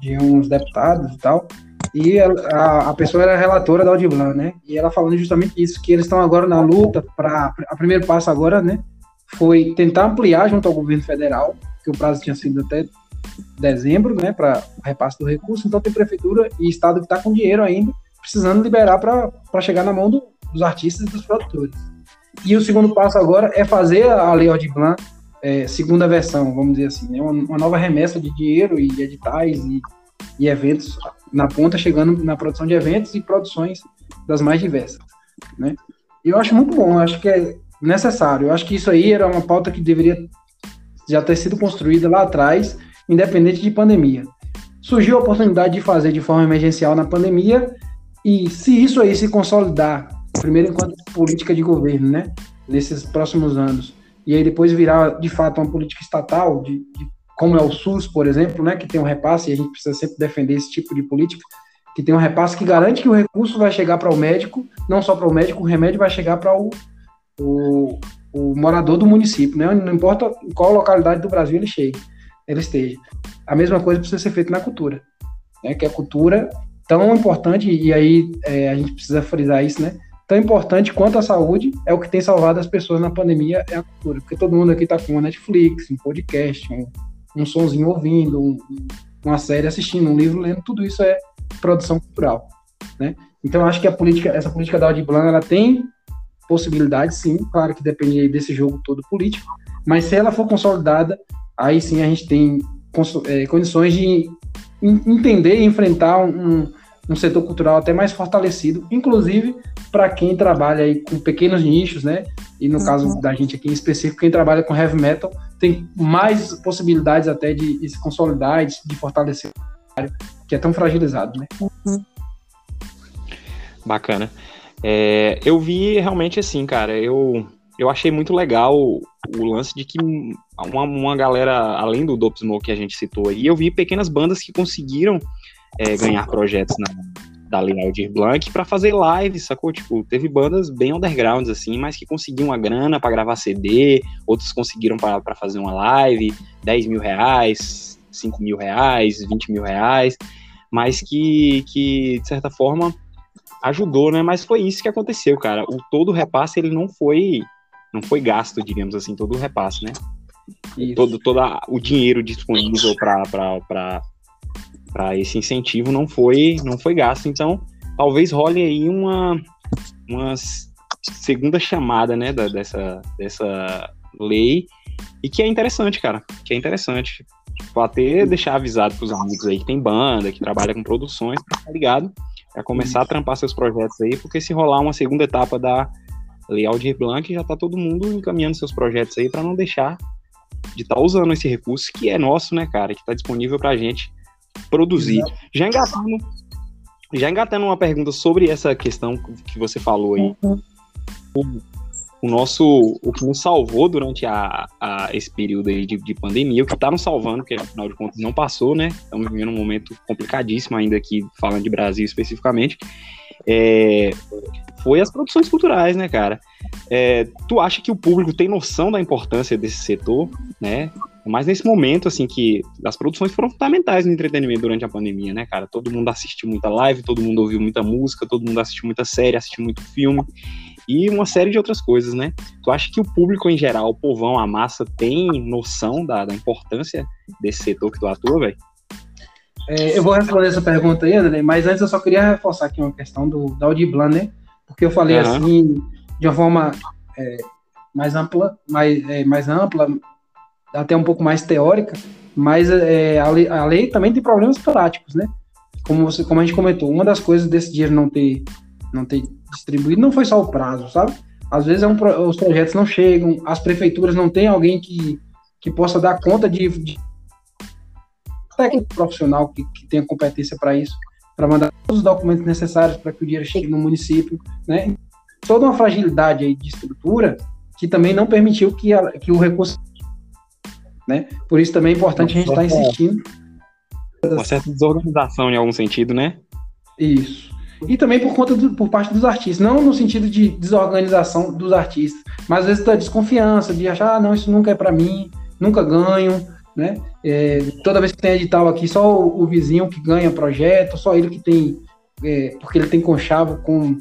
De uns deputados e tal. E a, a pessoa era relatora da Audiblan, né? E ela falando justamente isso, que eles estão agora na luta para. A primeiro passo agora, né? Foi tentar ampliar junto ao governo federal, que o prazo tinha sido até dezembro, né? Para repasse do recurso. Então tem prefeitura e estado que está com dinheiro ainda precisando liberar para chegar na mão do, dos artistas e dos produtores. E o segundo passo agora é fazer a Lei Aldir Blanc, é, segunda versão, vamos dizer assim, né? uma, uma, nova remessa de dinheiro e editais e, e eventos na ponta, chegando na produção de eventos e produções das mais diversas. Né? Eu acho muito bom, acho que é necessário. Eu acho que isso aí era uma pauta que deveria já ter sido construída lá atrás independente de pandemia. Surgiu a oportunidade de fazer de forma emergencial na pandemia, e se isso aí se consolidar, primeiro enquanto política de governo, né, nesses próximos anos, e aí depois virar de fato uma política estatal, de, de como é o SUS, por exemplo, né, que tem um repasse, e a gente precisa sempre defender esse tipo de política, que tem um repasse que garante que o recurso vai chegar para o médico, não só para o médico, o remédio vai chegar para o, o, o, morador do município, né? Não importa em qual localidade do Brasil ele chegue, ele esteja. A mesma coisa precisa ser feita na cultura, né? Que a cultura tão importante e aí é, a gente precisa frisar isso, né? Tão importante quanto a saúde é o que tem salvado as pessoas na pandemia é a cultura, porque todo mundo aqui está com uma Netflix, um podcast, um, um sonzinho ouvindo, um, uma série assistindo, um livro lendo, tudo isso é produção cultural, né? Então acho que a política, essa política da Audi ela tem possibilidades, sim, claro que depende desse jogo todo político, mas se ela for consolidada, aí sim a gente tem é, condições de entender e enfrentar um, um setor cultural até mais fortalecido, inclusive para quem trabalha aí com pequenos nichos, né? E no uhum. caso da gente aqui em específico, quem trabalha com heavy metal tem mais possibilidades até de, se consolidar e de, de fortalecer que é tão fragilizado, né? Uhum. Bacana. É, eu vi realmente assim, cara, eu, eu achei muito legal o, o lance de que uma, uma galera, além do Dope Smoke que a gente citou aí, eu vi pequenas bandas que conseguiram é, ganhar projetos na, da Lei Aldir Blanc para fazer lives, sacou? Tipo, teve bandas bem undergrounds, assim, mas que conseguiam uma grana para gravar CD, outros conseguiram para fazer uma live, 10 mil reais, 5 mil reais, 20 mil reais, mas que, que de certa forma, ajudou, né? Mas foi isso que aconteceu, cara. O todo o repasse, ele não foi não foi gasto, digamos assim, todo o repasse, né? Isso. Todo, todo o dinheiro disponível para esse incentivo não foi não foi gasto. Então, talvez role aí uma, uma segunda chamada, né, da, dessa, dessa lei e que é interessante, cara, que é interessante. Tipo, até deixar avisado pros amigos aí que tem banda, que trabalha com produções, tá ligado? É começar a trampar seus projetos aí, porque se rolar uma segunda etapa da Lei Aldir Blanc, já tá todo mundo encaminhando seus projetos aí para não deixar de estar tá usando esse recurso que é nosso, né, cara, que tá disponível pra gente produzir. Já engatando, já engatando uma pergunta sobre essa questão que você falou aí. Uhum o nosso o que nos salvou durante a, a esse período aí de, de pandemia, o que está nos salvando, que afinal de contas não passou, né? Estamos vivendo um momento complicadíssimo ainda aqui, falando de Brasil especificamente, é, foi as produções culturais, né, cara? É, tu acha que o público tem noção da importância desse setor, né? Mas nesse momento, assim, que as produções foram fundamentais no entretenimento durante a pandemia, né, cara? Todo mundo assistiu muita live, todo mundo ouviu muita música, todo mundo assistiu muita série, assistiu muito filme e uma série de outras coisas, né? Tu acha que o público em geral, o povão, a massa, tem noção da, da importância desse setor que tu atua, velho? É, eu vou responder essa pergunta aí, André, mas antes eu só queria reforçar aqui uma questão do, da Audiblan, né? Porque eu falei uhum. assim, de uma forma é, mais ampla, mais, é, mais ampla, até um pouco mais teórica, mas é, a, lei, a lei também tem problemas práticos, né? Como, você, como a gente comentou, uma das coisas desse dinheiro não ter, não ter distribuído não foi só o prazo, sabe? Às vezes é um, os projetos não chegam, as prefeituras não têm alguém que, que possa dar conta de, de técnico profissional que, que tenha competência para isso, para mandar todos os documentos necessários para que o dinheiro chegue no município, né? Toda uma fragilidade aí de estrutura que também não permitiu que, a, que o recurso, né? Por isso também é importante a gente estar tá insistindo. Uma certa desorganização em algum sentido, né? Isso e também por conta do, por parte dos artistas, não no sentido de desorganização dos artistas, mas às vezes da desconfiança, de achar, ah, não, isso nunca é para mim, nunca ganho, né? É, toda vez que tem edital aqui, só o, o, vizinho que ganha projeto, só ele que tem, é, porque ele tem conchavo com,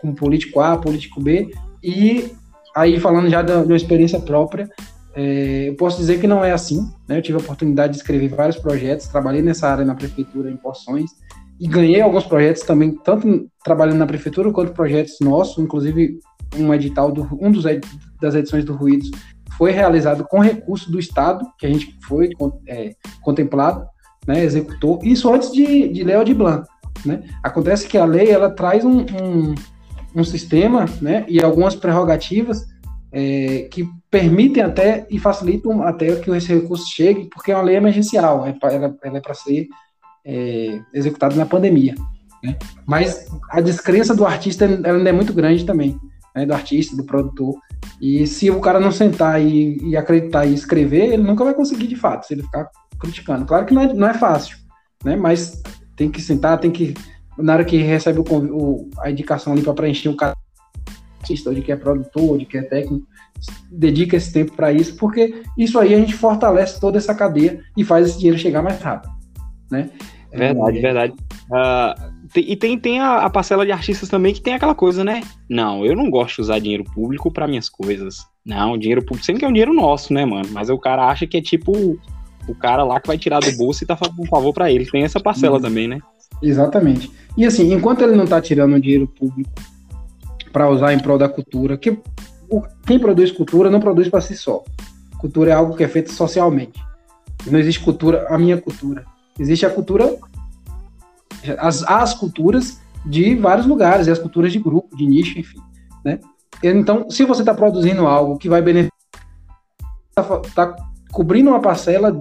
com político A, político B, e aí falando já da, de uma experiência própria, é, eu posso dizer que não é assim, né? Eu tive a oportunidade de escrever vários projetos, trabalhei nessa área na prefeitura em Poções, e ganhei alguns projetos também, tanto trabalhando na prefeitura quanto projetos nossos, inclusive um edital, do, um dos ed, das edições do Ruídos foi realizado com recurso do Estado, que a gente foi é, contemplado, né, executou, isso antes de, de Léo de Blanc. Né? Acontece que a lei ela traz um, um, um sistema né, e algumas prerrogativas é, que permitem até e facilitam até que esse recurso chegue, porque é uma lei emergencial, é ela, ela é para ser é, executada na pandemia. Né? Mas a descrença do artista ela é muito grande também, né? do artista, do produtor. E se o cara não sentar e, e, acreditar e escrever, ele nunca vai conseguir de fato, se ele ficar criticando. Claro que não é, não é fácil, né? mas tem que sentar, tem que. Na hora que recebe o, o, a indicação ali para preencher o cara artista, de que é produtor, de que é técnico, dedica esse tempo para isso, porque isso aí a gente fortalece toda essa cadeia e faz esse dinheiro chegar mais rápido, né? Verdade, é... verdade. Uh, tem, e tem, tem a, a, parcela de artistas também que tem aquela coisa, né? Não, eu não gosto de usar dinheiro público para minhas coisas. Não, dinheiro público sempre que é um dinheiro nosso, né, mano? Mas o cara acha que é tipo o cara lá que vai tirar do bolso e tá fazendo um favor para ele. Tem essa parcela também, né? Exatamente. E assim, enquanto ele não tá tirando dinheiro público para usar em prol da cultura, que quem produz cultura não produz para si só. Cultura é algo que é feito socialmente. Não existe cultura, a minha cultura. Existe a cultura as, as culturas de vários lugares, e as culturas de grupo, de nicho, enfim. Né? Então, se você está produzindo algo que vai beneficiar, está tá cobrindo uma parcela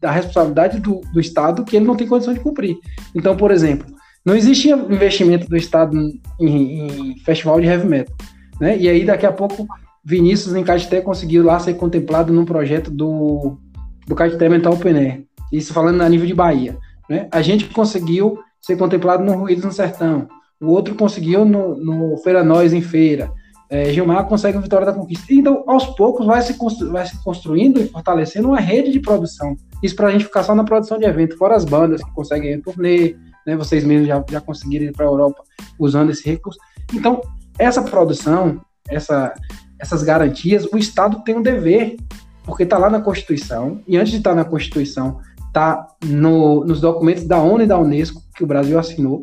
da responsabilidade do, do Estado que ele não tem condição de cumprir. Então, por exemplo, não existia investimento do Estado em, em festival de heavy metal. Né? E aí, daqui a pouco, Vinícius em Caeté conseguiu lá ser contemplado num projeto do, do Caeté Mental Air. Isso falando a nível de Bahia. Né? A gente conseguiu ser contemplado no Ruídos no Sertão. O outro conseguiu no, no Feira Nós em Feira. É, Gilmar consegue a vitória da conquista. Então, aos poucos, vai se, vai se construindo e fortalecendo uma rede de produção. Isso para a gente ficar só na produção de evento, fora as bandas que conseguem ir turnê, né, vocês mesmos já, já conseguiram ir para a Europa usando esse recurso. Então, essa produção, essa, essas garantias, o Estado tem um dever, porque está lá na Constituição, e antes de estar tá na Constituição, está no, nos documentos da ONU e da Unesco que o Brasil assinou,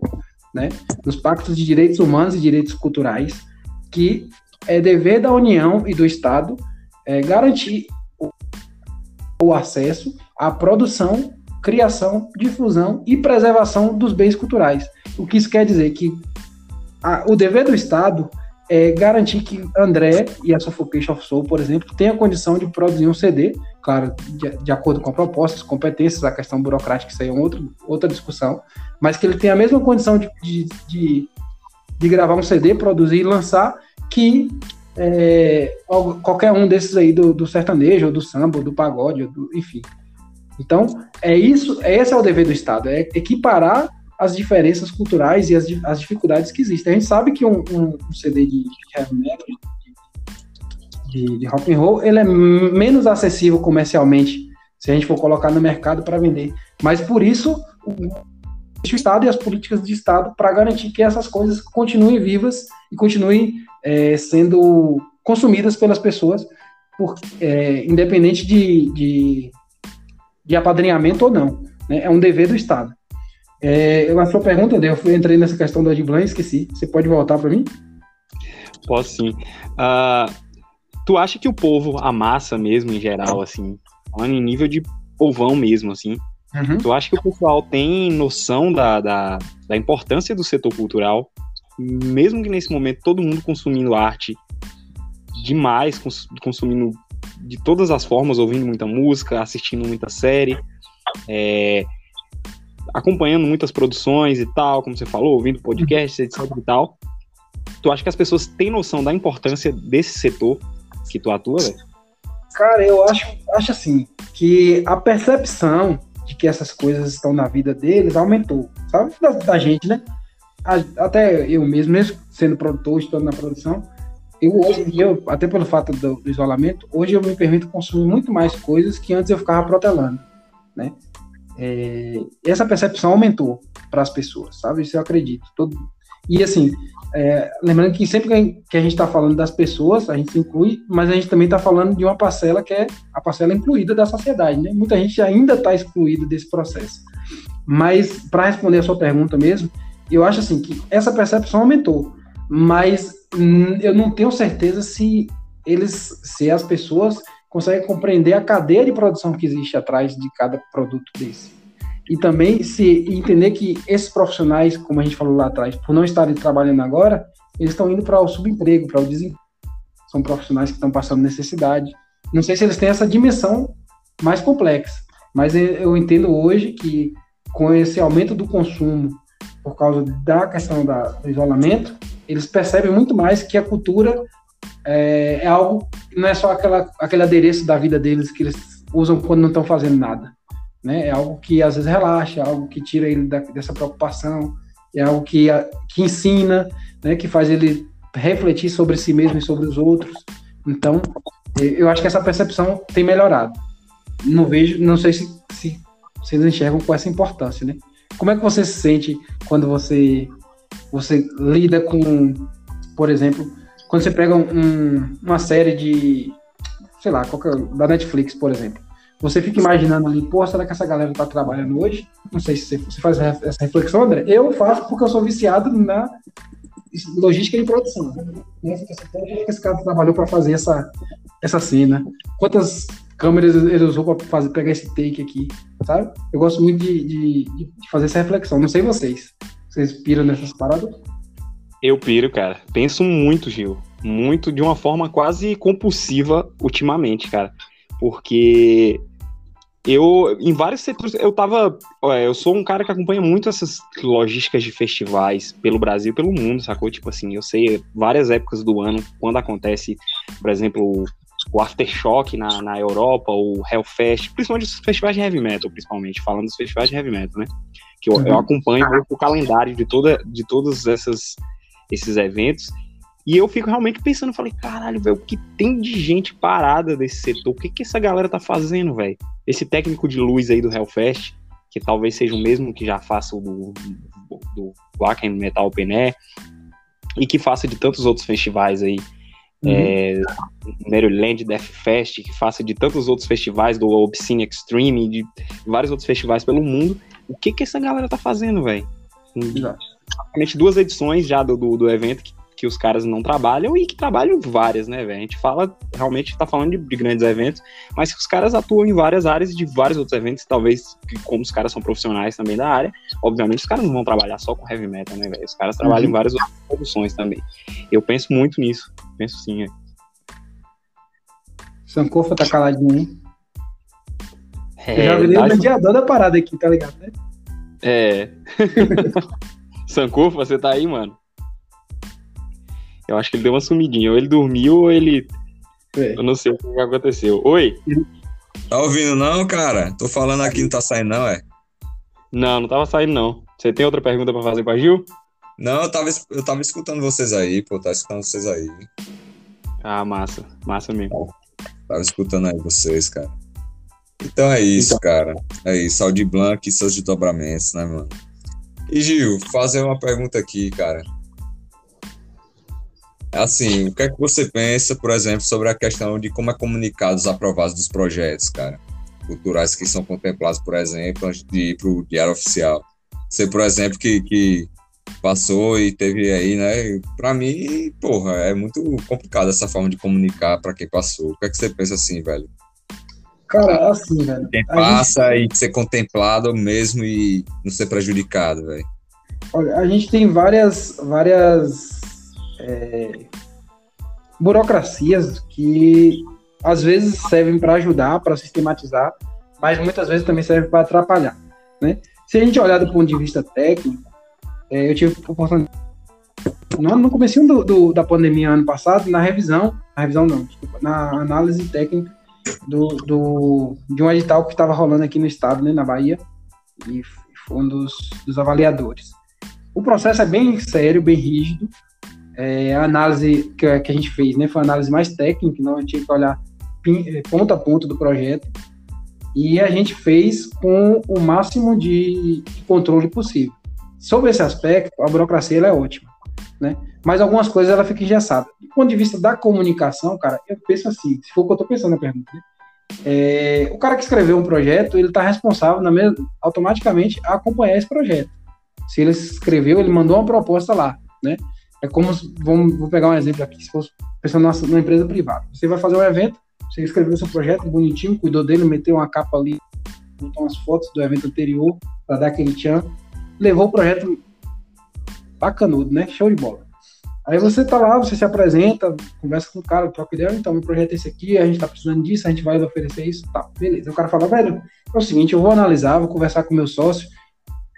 né, nos pactos de direitos humanos e direitos culturais, que é dever da União e do Estado é, garantir o, o acesso à produção, criação, difusão e preservação dos bens culturais. O que isso quer dizer que a, o dever do Estado é garantir que André e a Suffocation of Soul, por exemplo, tenham condição de produzir um CD, claro, de, de acordo com a proposta, as competências, a questão burocrática, isso aí é outra, outra discussão, mas que ele tenha a mesma condição de, de, de, de gravar um CD, produzir e lançar, que é, qualquer um desses aí do, do sertanejo, ou do samba, ou do pagode, ou do, enfim. Então, é isso, esse é o dever do Estado, é equiparar as diferenças culturais e as, as dificuldades que existem. A gente sabe que um, um, um CD de heavy metal, de, de rock and roll, ele é menos acessível comercialmente se a gente for colocar no mercado para vender. Mas por isso o, Estado e as políticas de Estado para garantir que essas coisas continuem vivas e continuem é, sendo consumidas pelas pessoas, por, é, independente de, de, de apadrinhamento ou não. Né? É um dever do Estado. É, a sua pergunta, eu entrei nessa questão do Adblan e esqueci. Você pode voltar para mim? Posso sim. Uh, tu acha que o povo, a massa mesmo, em geral, assim, em nível de povão mesmo, assim, uhum. tu acha que o pessoal tem noção da, da, da importância do setor cultural, mesmo que nesse momento todo mundo consumindo arte demais, cons consumindo de todas as formas, ouvindo muita música, assistindo muita série, é, acompanhando muitas produções e tal, como você falou, ouvindo podcasts, etc e tal. Tu acha que as pessoas têm noção da importância desse setor que tu atua, velho? Cara, eu acho, acho assim, que a percepção de que essas coisas estão na vida deles aumentou, sabe? Da, da gente, né? A, até eu mesmo, mesmo sendo produtor, estando na produção, eu hoje eu, até pelo fato do, do, isolamento, hoje eu me permito consumir muito mais coisas que antes eu ficava protelando, né? é, essa percepção aumentou para as pessoas, sabe? Isso eu acredito. Todo... E assim, é, lembrando que sempre que a gente está falando das pessoas, a gente se inclui, mas a gente também está falando de uma parcela que é a parcela incluída da sociedade, né? Muita gente ainda está excluída desse processo. Mas, para responder a sua pergunta mesmo, eu acho assim que essa percepção aumentou, mas eu não tenho certeza se eles, se as pessoas consegue compreender a cadeia de produção que existe atrás de cada produto desse. E também se entender que esses profissionais, como a gente falou lá atrás, por não estarem trabalhando agora, eles estão indo para o subemprego, para o desemprego. são profissionais que estão passando necessidade. Não sei se eles têm essa dimensão mais complexa, mas eu entendo hoje que com esse aumento do consumo por causa da questão da, do isolamento, eles percebem muito mais que a cultura é, é algo não é só aquela, aquele adereço da vida deles que eles usam quando não estão fazendo nada. Né? É algo que às vezes relaxa, é algo que tira ele da, dessa preocupação, é algo que, que ensina, né? que faz ele refletir sobre si mesmo e sobre os outros. Então, eu acho que essa percepção tem melhorado. Não vejo, não sei se, se vocês enxergam com essa importância, né? Como é que você se sente quando você você lida com, por exemplo, quando você pega um, uma série de, sei lá, qualquer, da Netflix, por exemplo, você fica imaginando ali, pô, será que essa galera tá trabalhando hoje? Não sei se você faz essa reflexão, André. Eu faço porque eu sou viciado na logística de produção. Né? que esse cara trabalhou para fazer essa, essa cena? Quantas câmeras ele usou para fazer, pegar esse take aqui, sabe? Eu gosto muito de, de, de fazer essa reflexão. Não sei vocês. Vocês piram nessas paradas? Eu piro, cara. Penso muito, Gil. Muito, de uma forma quase compulsiva ultimamente, cara. Porque eu, em vários setores, eu tava. Eu sou um cara que acompanha muito essas logísticas de festivais pelo Brasil pelo mundo, sacou? Tipo assim, eu sei várias épocas do ano, quando acontece, por exemplo, o Aftershock na, na Europa, o Hellfest, principalmente os festivais de heavy metal, principalmente, falando dos festivais de heavy metal, né? Que eu, uhum. eu acompanho o calendário de, toda, de todos essas, esses eventos. E eu fico realmente pensando, falei, caralho, velho, o que tem de gente parada desse setor? O que que essa galera tá fazendo, velho? Esse técnico de luz aí do Hellfest, que talvez seja o mesmo que já faça o do, do, do Black and Metal Air, e que faça de tantos outros festivais aí uhum. é, Maryland Death Fest, que faça de tantos outros festivais, do Obscene Extreme, de vários outros festivais pelo mundo. O que que essa galera tá fazendo, velho? Praticamente duas edições já do, do, do evento que, que, os caras não trabalham e que trabalham várias, né, velho? A gente fala, realmente tá falando de, de, grandes eventos, mas que os caras atuam em várias áreas de vários outros eventos, talvez, como os caras são profissionais também da área, obviamente os caras não vão trabalhar só com heavy metal, né, velho? Os caras trabalham uhum. em várias outras produções também. Eu penso muito nisso. Penso sim, é. Sankofa tá caladinho, hein? É, Eu já virei o mediador da parada aqui, tá ligado, né? É. Sankofa, você tá aí, mano? Eu acho que ele deu uma sumidinha. Ou ele dormiu ou ele. É. Eu não sei o que aconteceu. Oi? Tá ouvindo, não, cara? Tô falando aqui, não tá saindo, não, é? Não, não tava saindo, não. Você tem outra pergunta pra fazer pra Gil? Não, eu tava, eu tava escutando vocês aí, pô, tava escutando vocês aí. Ah, massa, massa mesmo. Tava escutando aí vocês, cara. Então é isso, então... cara. É isso, Saudi Blanc e seus desdobramentos, né, mano? E Gil, fazer uma pergunta aqui, cara. Assim, o que é que você pensa, por exemplo, sobre a questão de como é comunicado os aprovados dos projetos, cara? Culturais que são contemplados, por exemplo, antes de ir pro diário oficial. Você, por exemplo, que, que passou e teve aí, né? Para mim, porra, é muito complicado essa forma de comunicar para quem passou. O que é que você pensa assim, velho? Cara, assim, velho. Quem passa gente... e ser contemplado mesmo e não ser prejudicado, velho. Olha, a gente tem várias, várias é, burocracias que às vezes servem para ajudar, para sistematizar, mas muitas vezes também servem para atrapalhar, né? Se a gente olhar do ponto de vista técnico, é, eu tive oportunidade no, no começo do, do, da pandemia ano passado, na revisão, na revisão não, desculpa, na análise técnica do, do, de um edital que estava rolando aqui no estado, né, na Bahia, e foi um dos, dos avaliadores. O processo é bem sério, bem rígido. É, a análise que, que, a gente fez né, foi uma análise mais técnica, não a gente tinha que olhar é, ponto a ponto do projeto. E a gente fez com o máximo de controle possível. Sobre esse aspecto, a burocracia é ótima, né? Mas algumas coisas ela fica engessada. Do ponto de vista da comunicação, cara, eu penso assim, se for o que eu estou pensando na pergunta, né? É, o cara que escreveu um projeto, ele está responsável na mesma, automaticamente a acompanhar esse projeto. Se ele escreveu, ele mandou uma proposta lá, né? É como, vamos, vou pegar um exemplo aqui, se fosse pensando numa empresa privada. Você vai fazer um evento, você escreveu seu projeto bonitinho, cuidou dele, meteu uma capa ali, botou umas fotos do evento anterior para dar aquele tchan levou o projeto bacanudo, né? Show de bola. Aí você tá lá, você se apresenta, conversa com o cara, troca ideia, então, meu projeto é esse aqui, a gente tá precisando disso, a gente vai oferecer isso, tá, beleza. O cara fala, velho, é o seguinte, eu vou analisar, vou conversar com o meu sócio,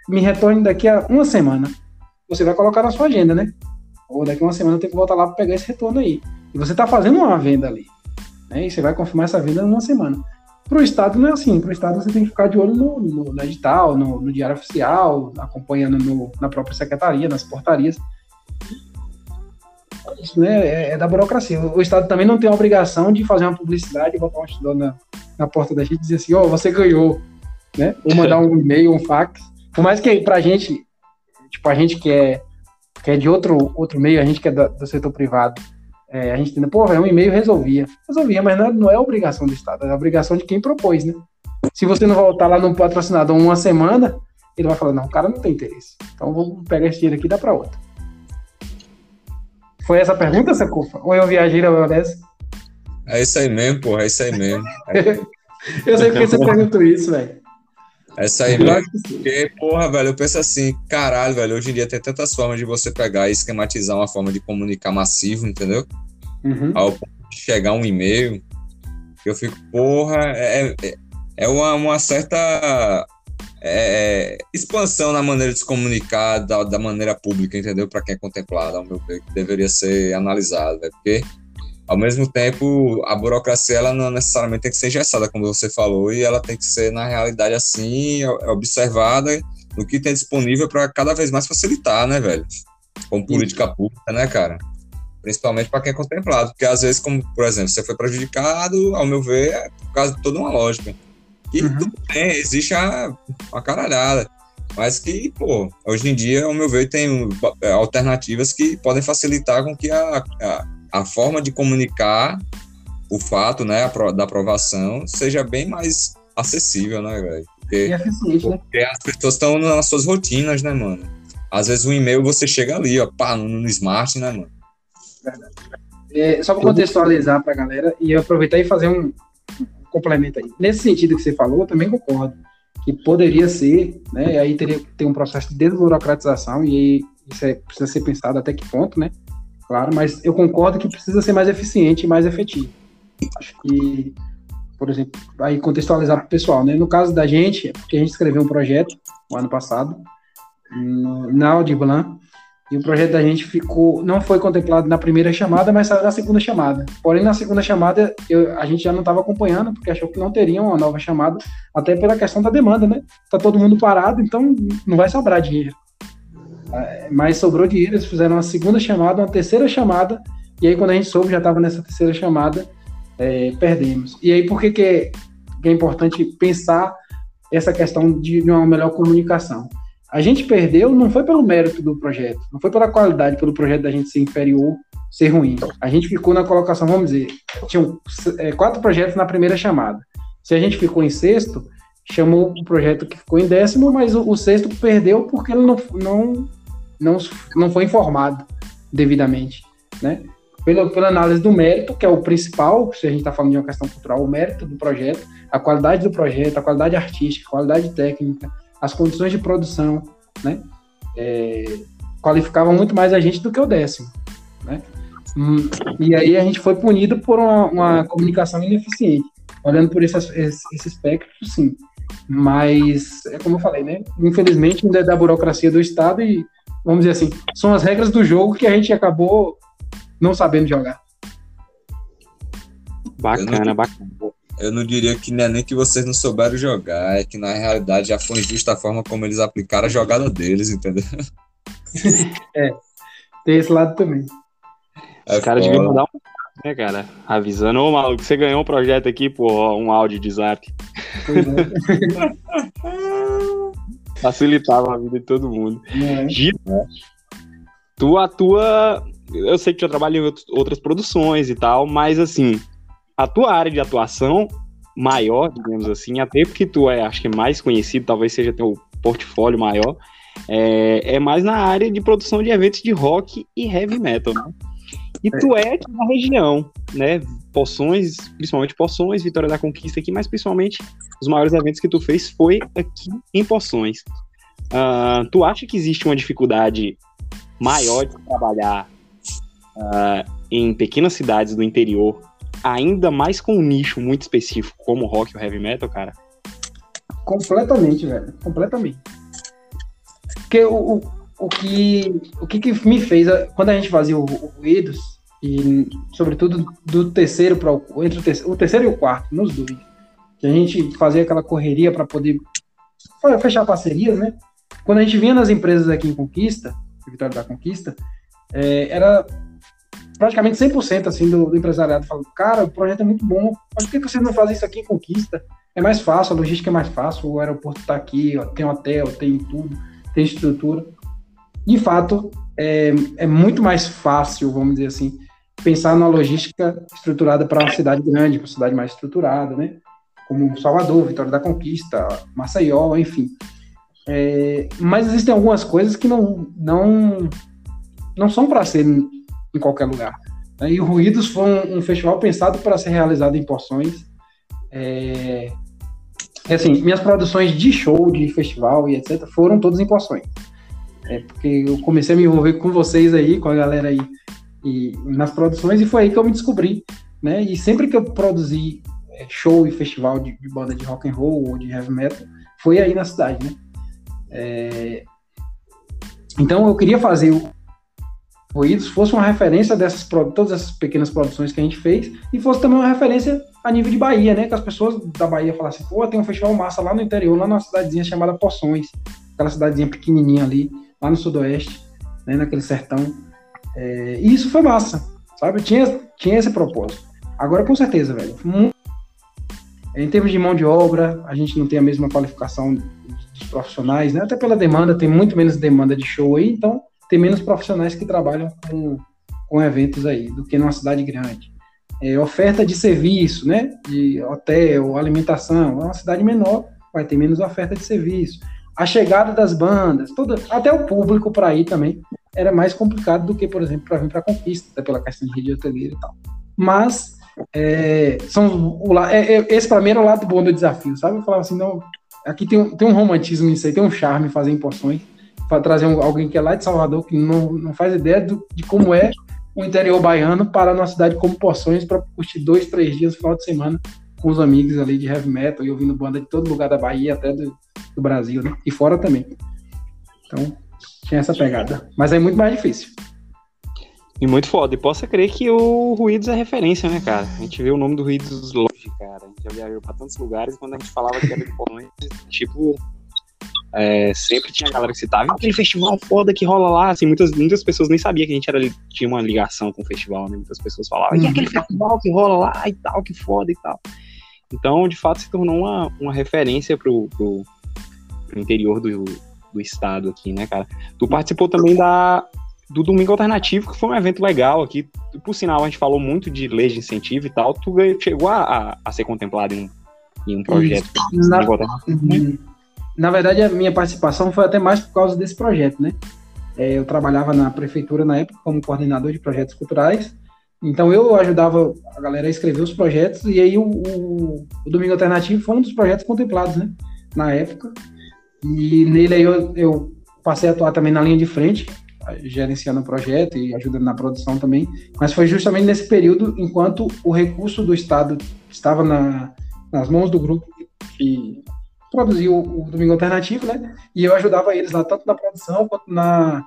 me retorne daqui a uma semana. Você vai colocar na sua agenda, né? Ou daqui uma semana eu tenho que voltar lá para pegar esse retorno aí. E você tá fazendo uma venda ali. Né? E você vai confirmar essa venda em uma semana. Para o Estado não é assim. Para o Estado você tem que ficar de olho no, no, no edital, no, no, diário oficial, acompanhando no, na própria secretaria, nas portarias. Isso né, é, é, da burocracia. O, Estado também não tem a obrigação de fazer uma publicidade, botar um estudou na, na porta da gente e dizer assim, ó, oh, você ganhou, né? Ou mandar um e-mail, um fax. Por mais que para a gente, tipo, a gente que é, que é de outro, outro meio, a gente que é do, do setor privado, é, a gente entende, pô, é um e-mail resolvia. Resolvia, mas não é, não é obrigação do Estado, é obrigação de quem propôs, né? Se você não voltar lá no patrocinador uma semana, ele vai falar, não, o cara não tem interesse. Então vamos pegar esse dinheiro aqui e dar para outro. Foi essa a pergunta, Sacufa? Ou eu viajei na maionese? É isso aí mesmo, porra, é isso aí mesmo. eu sei porque você perguntou isso, velho. É isso aí. Porque, porra, velho, eu penso assim, caralho, velho, hoje em dia tem tantas formas de você pegar e esquematizar uma forma de comunicar massivo, entendeu? Uhum. Ao ponto de chegar um e-mail, eu fico, porra, é, é, é uma, uma certa é, expansão na maneira de se comunicar da, da maneira pública, entendeu? Para quem é contemplado, ao meu ver, que deveria ser analisado, né? porque ao mesmo tempo a burocracia ela não necessariamente tem que ser engessada, como você falou, e ela tem que ser na realidade assim observada no que tem disponível para cada vez mais facilitar, né, velho? Como política pública, né, cara? Principalmente para quem é contemplado, porque às vezes, como por exemplo, você foi prejudicado, ao meu ver, é por causa de toda uma lógica. E uhum. tudo bem, existe a, uma caralhada. Mas que, pô, hoje em dia, ao meu ver, tem é, alternativas que podem facilitar com que a, a, a forma de comunicar o fato, né, da aprovação seja bem mais acessível, né, velho? Porque, né? porque as pessoas estão nas suas rotinas, né, mano? Às vezes o e-mail você chega ali, ó, pá, no, no smart, né, mano? Verdade. É, só para contextualizar para a galera e aproveitar e fazer um, complemento aí. Nesse sentido que você falou, eu também concordo que poderia ser, né? Aí teria que ter um processo de desburocratização e aí isso é, precisa ser pensado até que ponto, né? Claro, mas eu concordo que precisa ser mais eficiente e mais efetivo. Acho que, por exemplo, aí contextualizar para o pessoal, né? No caso da gente, é porque a gente escreveu um projeto no ano passado, no, na Audiblan, e o projeto da gente ficou, não foi contemplado na primeira chamada, mas saiu na segunda chamada. Porém, na segunda chamada, eu, a gente já não estava acompanhando, porque achou que não teria uma nova chamada, até pela questão da demanda, né? Tá todo mundo parado, então não vai sobrar dinheiro. É, mas sobrou dinheiro, eles fizeram uma segunda chamada, uma terceira chamada, e aí quando a gente soube, já estava nessa terceira chamada, é, perdemos. E aí por que, que, é, que é importante pensar essa questão de uma melhor comunicação? A gente perdeu não foi pelo mérito do projeto, não foi pela qualidade, pelo projeto da gente ser inferior, ser ruim. A gente ficou na colocação, vamos dizer, tinham é, quatro projetos na primeira chamada. Se a gente ficou em sexto, chamou o projeto que ficou em décimo, mas o, o sexto perdeu porque ele não, não, não, não foi informado devidamente, né? Pela, pela análise do mérito, que é o principal, se a gente está falando de uma questão cultural, o mérito do projeto, a qualidade do projeto, a qualidade artística, a qualidade técnica, as condições de produção, né? É, qualificavam muito mais a gente do que o décimo, né? Hum, e aí a gente foi punido por uma, uma comunicação ineficiente. Olhando por esse, esse, esse espectro, sim. Mas, é como eu falei, né? Infelizmente, ainda é da burocracia do Estado e, vamos dizer assim, são as regras do jogo que a gente acabou não sabendo jogar. Bacana, bacana eu não diria que não é nem que vocês não souberam jogar, é que na realidade já foi injusta a forma como eles aplicaram a jogada deles, entendeu? É, tem esse lado também. É Os caras deviam mandar um né, cara? Avisando, ô maluco, você ganhou um projeto aqui, pô, um áudio de zap. É. Facilitava a vida de todo mundo. É. Tu atua. Eu sei que tu trabalha em outras produções e tal, mas assim, a tua área de atuação maior, digamos assim, até porque tu é, acho que mais conhecido, talvez seja teu portfólio maior, é, é mais na área de produção de eventos de rock e heavy metal, né? E tu é aqui na região, né? Poções, principalmente Poções, Vitória da Conquista aqui, mas principalmente os maiores eventos que tu fez foi aqui em Poções. Uh, tu acha que existe uma dificuldade maior de trabalhar uh, em pequenas cidades do interior, ainda mais com um nicho muito específico como o rock ou heavy metal, cara? Completamente, velho. Completamente. Porque o, o, o, que, o que, que me fez, quando a gente fazia o, o Ruídos, e sobretudo do terceiro para o, entre o terceiro, o terceiro e o quarto, nos dois, que a gente fazia aquela correria para poder fechar parcerias, né? Quando a gente vinha nas empresas aqui em Conquista, Vitória da Conquista, é, era praticamente 100% assim do, do, empresariado falando, cara, o projeto é muito bom, mas por que, vocês não fazem isso aqui em Conquista? É mais fácil, a logística é mais fácil, o aeroporto está aqui, ó, tem hotel, tem tudo, tem estrutura. De fato, é, é muito mais fácil, vamos dizer assim, pensar na logística estruturada para uma cidade grande, para uma cidade mais estruturada, né? Como Salvador, Vitória da Conquista, Maceió, enfim. É, mas existem algumas coisas que não, não, não são para ser em qualquer lugar. Né? E o Ruídos foi um, um festival pensado para ser realizado em porções. É, assim, minhas produções de show, de festival e etc. foram todas em porções. É porque eu comecei a me envolver com vocês aí, com a galera aí, e, nas produções, e foi aí que eu me descobri. Né? E sempre que eu produzi é, show e festival de, de banda de rock and roll ou de heavy metal, foi aí na cidade, né? É... Então eu queria fazer o Ruídos fosse uma referência dessas todas essas pequenas produções que a gente fez e fosse também uma referência a nível de Bahia, né? Que as pessoas da Bahia falassem, pô, tem um festival massa lá no interior, lá numa cidadezinha chamada Poções, aquela cidadezinha pequenininha ali, lá no sudoeste, né? Naquele sertão. É... e isso foi massa, sabe? Tinha, tinha esse propósito. Agora, com certeza, velho. Em termos de mão de obra, a gente não tem a mesma qualificação dos profissionais, né? Até pela demanda, tem muito menos demanda de show aí, então tem menos profissionais que trabalham com, com eventos aí do que numa cidade grande. É, oferta de serviço, né? De hotel, alimentação, é uma cidade menor, vai ter menos oferta de serviço. A chegada das bandas, toda, até o público para ir também era mais complicado do que, por exemplo, para vir para a Conquista, até pela questão de rede hoteleira e tal. Mas é, são o, é, é, esse para mim era o lado bom do desafio, sabe? Eu falava assim, não, aqui tem, um, tem um romantismo nisso aí, tem um charme fazer em porções, para trazer um, alguém que é lá de Salvador, que não, não faz ideia do, de como é o interior baiano, parar numa cidade como Porções para curtir dois, três dias no final de semana com os amigos ali de heavy metal e ouvindo banda de todo lugar da Bahia, até do, do Brasil, né? E fora também. Então, tinha essa pegada. Mas é muito mais difícil. E muito foda. E possa crer que o Ruídos é referência, né, cara? A gente vê o nome do Ruídos longe, cara. A gente já viajou pra tantos lugares quando a gente falava que era de Porções, tipo, é, sempre tinha galera que citava aquele festival foda que rola lá, assim, muitas, muitas pessoas nem sabiam que a gente era, tinha uma ligação com o festival, né? Muitas pessoas falavam, e uhum. aquele festival que rola lá e tal, que foda e tal. Então, de fato, se tornou uma, uma referência pro, pro, pro interior do, do estado aqui, né, cara? Tu participou também da, do Domingo Alternativo, que foi um evento legal aqui. Por sinal, a gente falou muito de leis de incentivo e tal. Tu chegou a, a, a ser contemplado em, em um projeto Isso. Na... Uhum. Na verdade, a minha participação foi até mais por causa desse projeto, né? É, eu trabalhava na prefeitura na época como coordenador de projetos culturais, então eu ajudava a galera a escrever os projetos, e aí o, o, o Domingo Alternativo foi um dos projetos contemplados, né? Na época. E nele aí eu, eu passei a atuar também na linha de frente, gerenciando o projeto e ajudando na produção também, mas foi justamente nesse período, enquanto o recurso do Estado estava na, nas mãos do grupo que produzia o, o, Domingo Alternativo, né? E eu ajudava eles lá, tanto na produção quanto na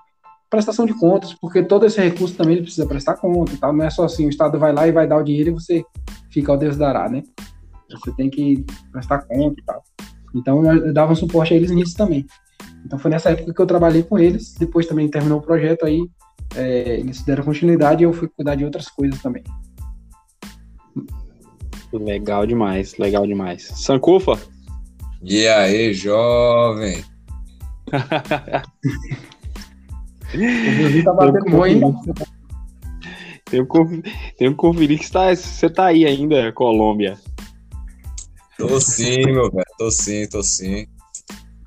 prestação de contas, porque todo esse recurso também ele precisa prestar conta e tal. Não é só assim, o Estado vai lá e vai dar o dinheiro e você fica ao Deus dará, né? Você tem que prestar conta e tal. Então eu dava um suporte a eles nisso também. Então foi nessa época que eu trabalhei com eles. Depois também terminou o projeto aí, é, eles deram continuidade e eu fui cuidar de outras coisas também. Legal demais, legal demais. Sankufa, e aí, jovem? o tá batendo muito. Tenho que conferir que tá, você tá aí ainda, Colômbia. Tô sim, meu velho. Tô sim, tô sim.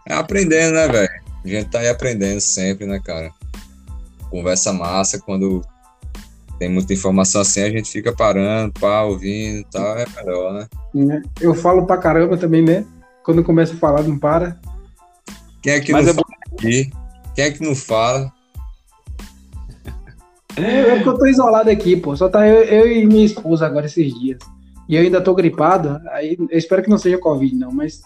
É aprendendo, né, velho? A gente tá aí aprendendo sempre, né, cara? Conversa massa, quando tem muita informação assim, a gente fica parando, pá, ouvindo e tal, é melhor, né? Eu falo pra caramba também, né? Quando começa a falar, não para. Quem é que Mas não é fala aqui? Quem é que não fala? É porque eu tô isolado aqui, pô. Só tá eu, eu, e minha esposa agora esses dias. E eu ainda tô gripado. Aí eu espero que não seja Covid, não, mas.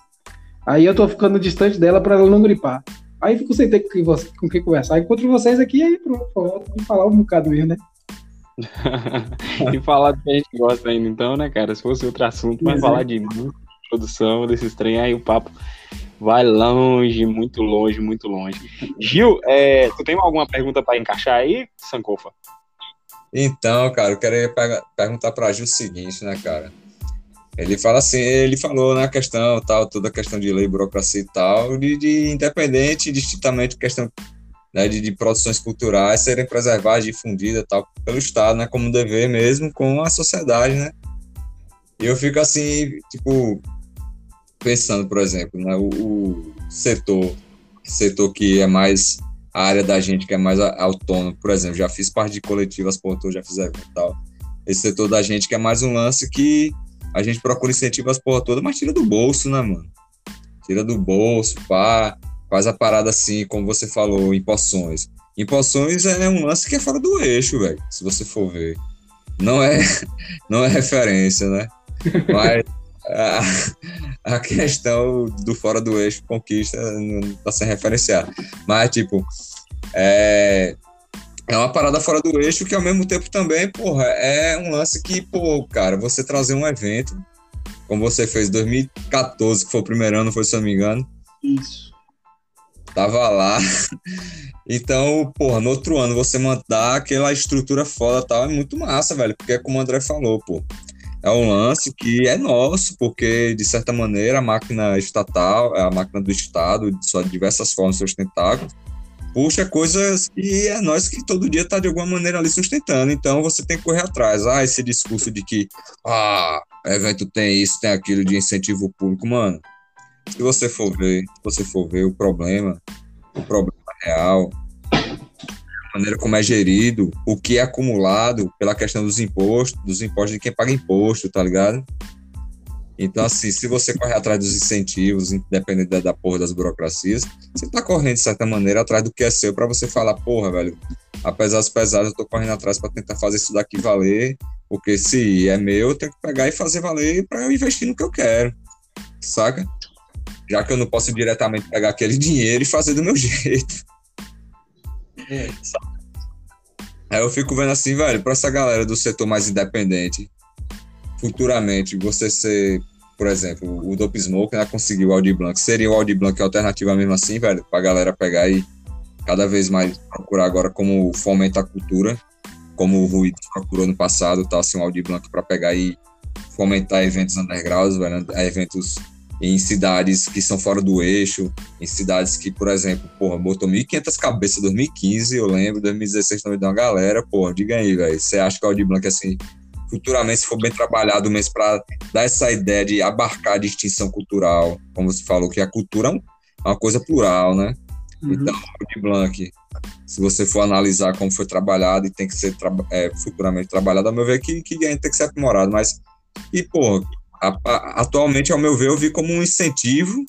Aí eu tô ficando distante dela pra ela não gripar. Aí fico sem ter com, você, com quem conversar. Encontro vocês aqui, aí pronto, pô, falar um bocado mesmo, né? e falar do que a gente gosta ainda, então, né, cara? Se fosse outro assunto, mas falar de produção, desses trem, aí o papo vai longe, muito longe, muito longe. Gil, é, tu tem alguma pergunta para encaixar aí, Sankofa? Então, cara, eu queria perguntar para Gil o seguinte, né, cara? Ele fala assim, ele falou na questão, tal, toda a questão de lei, burocracia e tal, de, de independente, distintamente questão né, de, de, produções culturais serem preservadas, difundidas tal, pelo Estado, né, como dever mesmo com a sociedade, né? E eu fico assim, tipo, pensando, por exemplo, né, o, o setor, setor que é mais a área da gente que é mais autônomo, por exemplo, já fiz parte de coletivas, portou, já fiz evento e tal. Esse setor da gente que é mais um lance que a gente procura incentivar as porra toda, mas tira do bolso, né, mano? Tira do bolso, pá, faz a parada assim, como você falou, em poções. Em poções é um lance que é fora do eixo, velho, se você for ver. Não é, não é referência, né? Mas a, a questão do fora do eixo conquista não tá sem referenciar. Mas, tipo, é, é uma parada fora do eixo que ao mesmo tempo também, porra, é um lance que, pô, cara, você trazer um evento, como você fez em 2014, que foi o primeiro ano, foi, se eu não me engano. Isso. Tava lá. Então, porra, no outro ano você mandar aquela estrutura foda tal, é muito massa, velho. Porque é como o André falou, pô. É um lance que é nosso, porque, de certa maneira, a máquina estatal, a máquina do Estado, de diversas formas sustentáveis, puxa coisas que é nós que todo dia está de alguma maneira ali sustentando. Então você tem que correr atrás. Ah, esse discurso de que ah, evento tem isso, tem aquilo de incentivo público, mano. Se você for ver, se você for ver o problema, o problema real, maneira como é gerido, o que é acumulado pela questão dos impostos, dos impostos de quem paga imposto, tá ligado? Então, assim, se você correr atrás dos incentivos, independente da, da porra das burocracias, você tá correndo, de certa maneira, atrás do que é seu para você falar, porra, velho, apesar dos pesados, eu tô correndo atrás para tentar fazer isso daqui valer, porque se é meu, eu tenho que pegar e fazer valer para eu investir no que eu quero, saca? Já que eu não posso diretamente pegar aquele dinheiro e fazer do meu jeito. É. Aí eu fico vendo assim, velho, para essa galera do setor mais independente, futuramente você ser, por exemplo, o Dope Smoke, né, conseguiu o Audi Blanc, seria o Audi Blanc alternativa mesmo assim, velho, pra galera pegar e cada vez mais procurar agora como fomenta a cultura, como o Rui procurou no passado, tá, assim, o Audi Blanc para pegar e fomentar eventos undergrounds, velho, eventos em cidades que são fora do eixo, em cidades que, por exemplo, porra, botou 1.500 cabeças em 2015, eu lembro, 2016 também deu uma galera, porra, diga aí, velho, você acha que o Audi Blanc, assim, futuramente, se for bem trabalhado mesmo, para dar essa ideia de abarcar a distinção cultural, como você falou, que a cultura é, é uma coisa plural, né? Uhum. Então, de Blanc, se você for analisar como foi trabalhado e tem que ser tra é, futuramente trabalhado, ao meu ver, que, que tem que ser aprimorado, mas, e, pô, a, a, atualmente, ao meu ver, eu vi como um incentivo,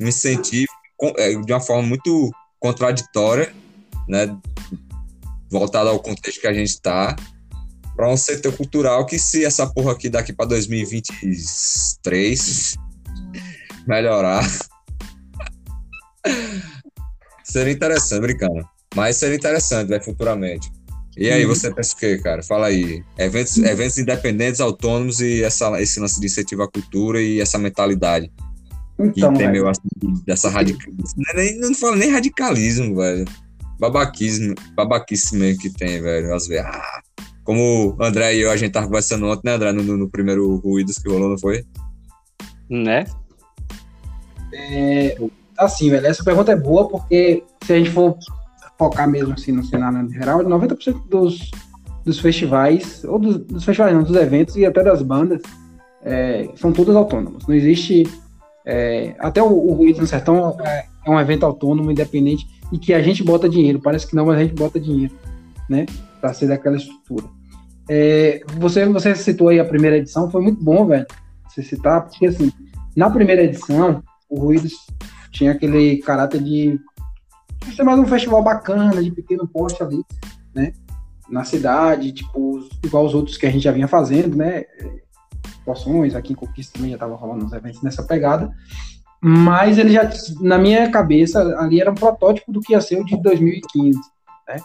um incentivo é, de uma forma muito contraditória, né, voltada ao contexto que a gente está, para um setor cultural que se essa porra aqui daqui para 2023 melhorar seria interessante, brincando. Mas seria interessante, né, futuramente. E aí, você pensa o quê, cara? Fala aí. Eventos, eventos independentes, autônomos e essa, esse lance de incentivo à cultura e essa mentalidade. Então, que tem meio assim, dessa radicalismo. Não, é não falo nem radicalismo, velho. Babaquismo, babaquice mesmo que tem, velho. Às vezes, ah, como o André e eu, a gente tava conversando ontem, né, André, no, no primeiro Ruídos que rolou, não foi? Né? É, assim, velho, essa pergunta é boa porque se a gente for focar mesmo assim no cenário geral, 90% dos, dos festivais, ou dos, dos, festivais não, dos eventos e até das bandas, é, são todas autônomas. Não existe. É, até o, o no Sertão é, é, um evento autônomo, independente, e que a gente bota dinheiro. Parece que não, mas a gente bota dinheiro, né? Para ser daquela estrutura. É, você, você citou aí a primeira edição, foi muito bom, velho, você citar, porque assim, na primeira edição, o Ruídos tinha aquele caráter de ser mais um festival bacana, de pequeno porte ali, né? na cidade, tipo, igual os outros que a gente já vinha fazendo, né? Poções, aqui em Conquista também já tava rolando uns eventos nessa pegada. Mas ele já, na minha cabeça, ali era um protótipo do que ia ser o de 2015, né?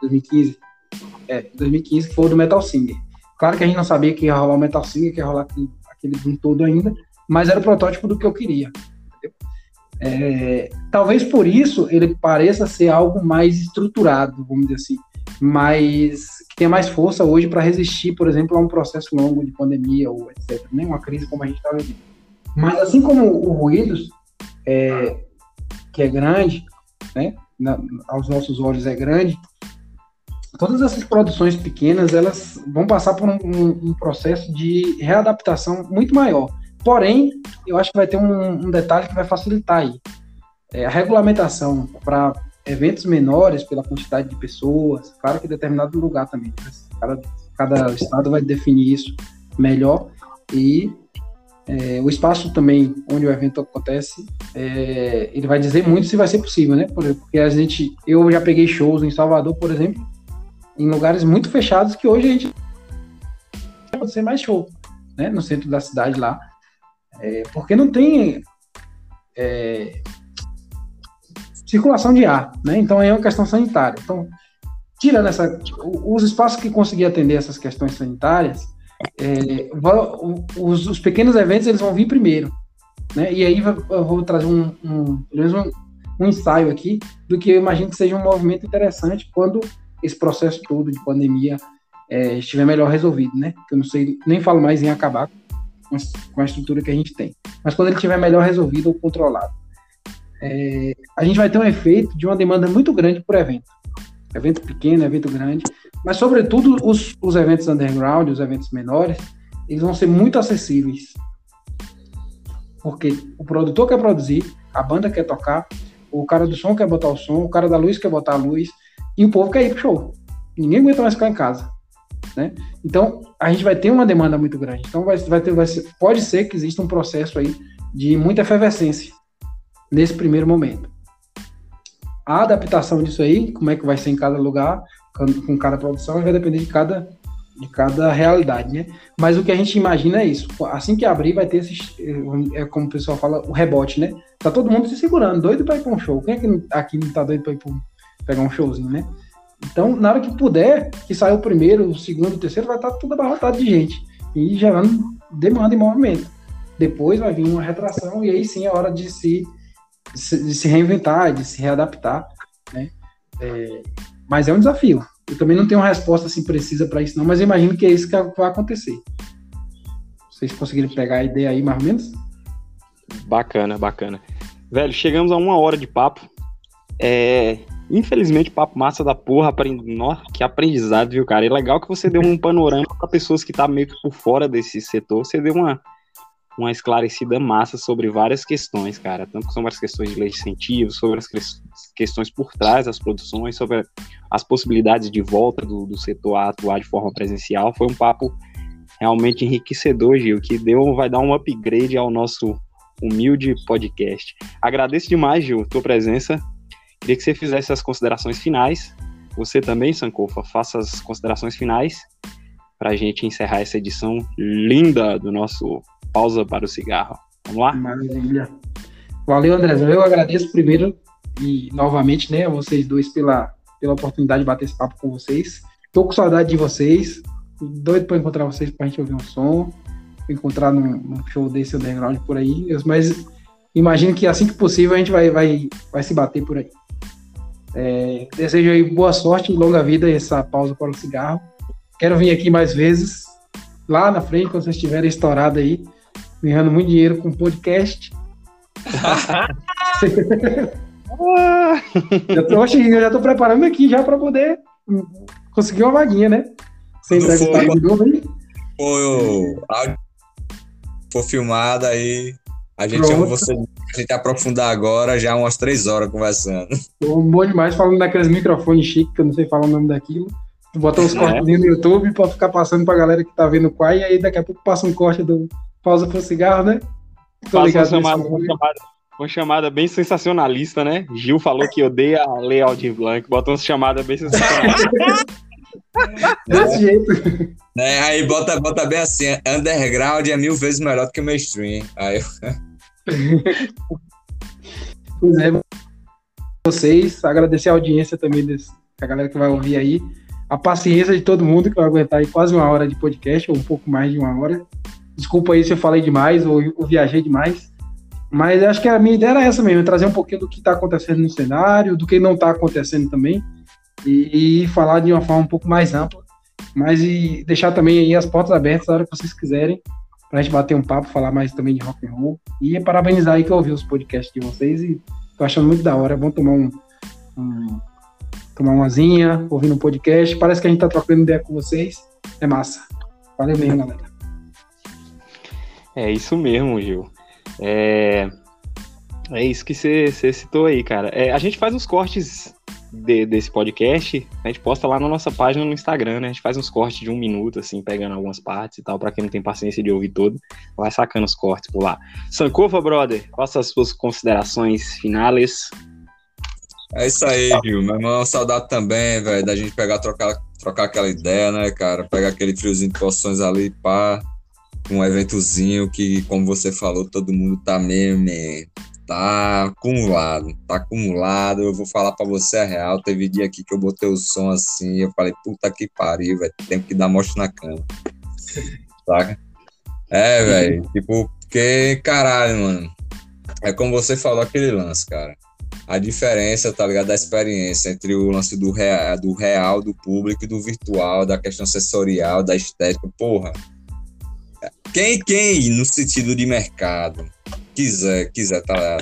2015. É, 2015, que foi o do Metal Singer. Claro que a gente não sabia que ia rolar o Metal Singer, que ia rolar aquele, aquele todo ainda, mas era o protótipo do que eu queria. É, talvez por isso ele pareça ser algo mais estruturado, vamos dizer assim, mais que tenha mais força hoje para resistir, por exemplo, a um processo longo de pandemia ou etc. Né? uma crise como a gente está vivendo. Mas assim como o Ruídos, é, que é grande, né, na, aos nossos olhos é grande, todas essas produções pequenas elas vão passar por um, um, um processo de readaptação muito maior. Porém, eu acho que vai ter um, um detalhe que vai facilitar aí. É, a regulamentação para eventos menores, pela quantidade de pessoas, claro que determinado lugar também. Né? Cada, cada estado vai definir isso melhor. E é, o espaço também onde o evento acontece, é, ele vai dizer muito se vai ser possível, né? Porque a gente, eu já peguei shows em Salvador, por exemplo, em lugares muito fechados que hoje a gente pode ser mais show, né? No centro da cidade lá. É, porque não tem é, circulação de ar, né? Então é uma questão sanitária. Então, tirando os espaços que conseguir atender essas questões sanitárias, é, os, os, pequenos eventos eles vão vir primeiro, né? E aí eu vou trazer um, um, um, um ensaio aqui do que eu imagino que seja um movimento interessante quando esse processo todo de pandemia é, estiver melhor resolvido, né? Que eu não sei, nem falo mais em acabar com a estrutura que a gente tem. Mas quando ele estiver melhor resolvido ou controlado, é, a gente vai ter um efeito de uma demanda muito grande por evento. Evento pequeno, evento grande, mas sobretudo os, os eventos underground, os eventos menores, eles vão ser muito acessíveis. Porque o produtor quer produzir, a banda quer tocar, o cara do som quer botar o som, o cara da luz quer botar a luz, e o povo quer ir pro show. Ninguém aguenta mais ficar em casa. Né? Então, a gente vai ter uma demanda muito grande. Então, vai, vai ter, vai ser, pode ser que exista um processo aí de muita efervescência nesse primeiro momento. A adaptação disso aí, como é que vai ser em cada lugar, com, cada produção, vai depender de cada, de cada realidade, né? Mas o que a gente imagina é isso. Assim que abrir, vai ter esse, é como o pessoal fala, o rebote, né? Tá todo mundo se segurando, doido para ir para um show. Quem é que aqui não tá doido para ir pra pegar um showzinho, né? Então, na hora que puder, que sair o primeiro, o segundo, o terceiro, vai estar tudo abarrotado de gente e gerando demanda e movimento. Depois vai vir uma retração e aí sim é hora de se, de se reinventar, de se readaptar, né? É, mas é um desafio. Eu também não tenho uma resposta assim precisa para isso não, mas imagino que é isso que vai acontecer. Vocês conseguiram pegar a ideia aí, mais ou menos? Bacana, bacana. Velho, chegamos a uma hora de papo. É, Infelizmente, papo massa da porra, aprend... Nossa, que aprendizado, viu, cara? É legal que você deu um panorama para pessoas que tá meio que por fora desse setor, você deu uma, uma esclarecida massa sobre várias questões, cara. Tanto sobre as questões de lei de incentivo, sobre as questões por trás das produções, sobre as possibilidades de volta do, do setor a atuar de forma presencial. Foi um papo realmente enriquecedor, Gil, que deu, vai dar um upgrade ao nosso humilde podcast. Agradeço demais, Gil, tua presença. Queria que você fizesse as considerações finais. Você também, Sankofa, faça as considerações finais para a gente encerrar essa edição linda do nosso Pausa para o Cigarro. Vamos lá? Maravilha. Valeu, André. Eu agradeço primeiro e novamente, né, a vocês dois pela, pela oportunidade de bater esse papo com vocês. Tô com saudade de vocês. Doido para encontrar vocês para a gente ouvir um som, encontrar num, num show desse underground por aí. Mas imagino que assim que possível a gente vai, vai, vai se bater por aí. É, desejo aí boa sorte e longa vida essa pausa para o cigarro. Quero vir aqui mais vezes, lá na frente, quando vocês estiverem estourado aí, ganhando muito dinheiro com podcast. já tô, eu já tô preparando aqui já para poder conseguir uma vaguinha, né? Sem entregar de novo aí. For, for filmada aí, a gente chama você a gente aprofundar agora, já umas três horas conversando. Tô bom demais falando daqueles microfones chiques, que eu não sei falar o nome daquilo. Botar uns é. cortes no YouTube pra ficar passando pra galera que tá vendo qual, e aí daqui a pouco passa um corte do pausa pro cigarro, né? Tô ligado uma chamada, uma chamada, uma chamada bem sensacionalista, né? Gil falou que odeia ler Aldir Blanc, botou uma chamada bem sensacionalista. Desse jeito. É, aí bota, bota bem assim, underground é mil vezes melhor do que o mainstream. Aí, Pois é, vocês, agradecer a audiência também desse, a galera que vai ouvir aí, a paciência de todo mundo que vai aguentar aí quase uma hora de podcast, ou um pouco mais de uma hora. Desculpa aí se eu falei demais ou, ou viajei demais, mas acho que a minha ideia era essa mesmo, trazer um pouquinho do que está acontecendo no cenário, do que não está acontecendo também, e, e, falar de uma forma um pouco mais ampla, mas e deixar também aí as portas abertas na hora que vocês quiserem, para a gente bater um papo, falar mais também de rock and roll, e parabenizar aí que eu ouvi os podcasts de vocês e tô achando muito da hora, é bom tomar um, um tomar uma asinha, ouvindo um podcast, parece que a gente tá trocando ideia com vocês, é massa. Valeu mesmo, galera. É isso mesmo, Gil. É, é isso que você citou aí, cara. É, a gente faz os cortes de, desse podcast, a gente posta lá na nossa página no Instagram, né? A gente faz uns cortes de um minuto, assim, pegando algumas partes e tal, para quem não tem paciência de ouvir todo, vai sacando os cortes por lá. Sankofa, brother, são as suas considerações finais? É isso aí, Gil. Meu irmão, saudade também, velho, da gente pegar, trocar, trocar aquela ideia, né, cara? Pegar aquele friozinho de poções ali, pá, um eventozinho que, como você falou, todo mundo tá mesmo, tá acumulado, tá acumulado. Eu vou falar para você a real. Teve dia aqui que eu botei o som assim, eu falei, puta que pariu, velho, tem que dar mostra na cama. Saca? É, velho, tipo, porque, caralho, mano. É como você falou aquele lance, cara. A diferença, tá ligado? Da experiência entre o lance do real, do real, do público e do virtual, da questão sensorial, da estética, porra quem, quem, no sentido de mercado, quiser quiser tá,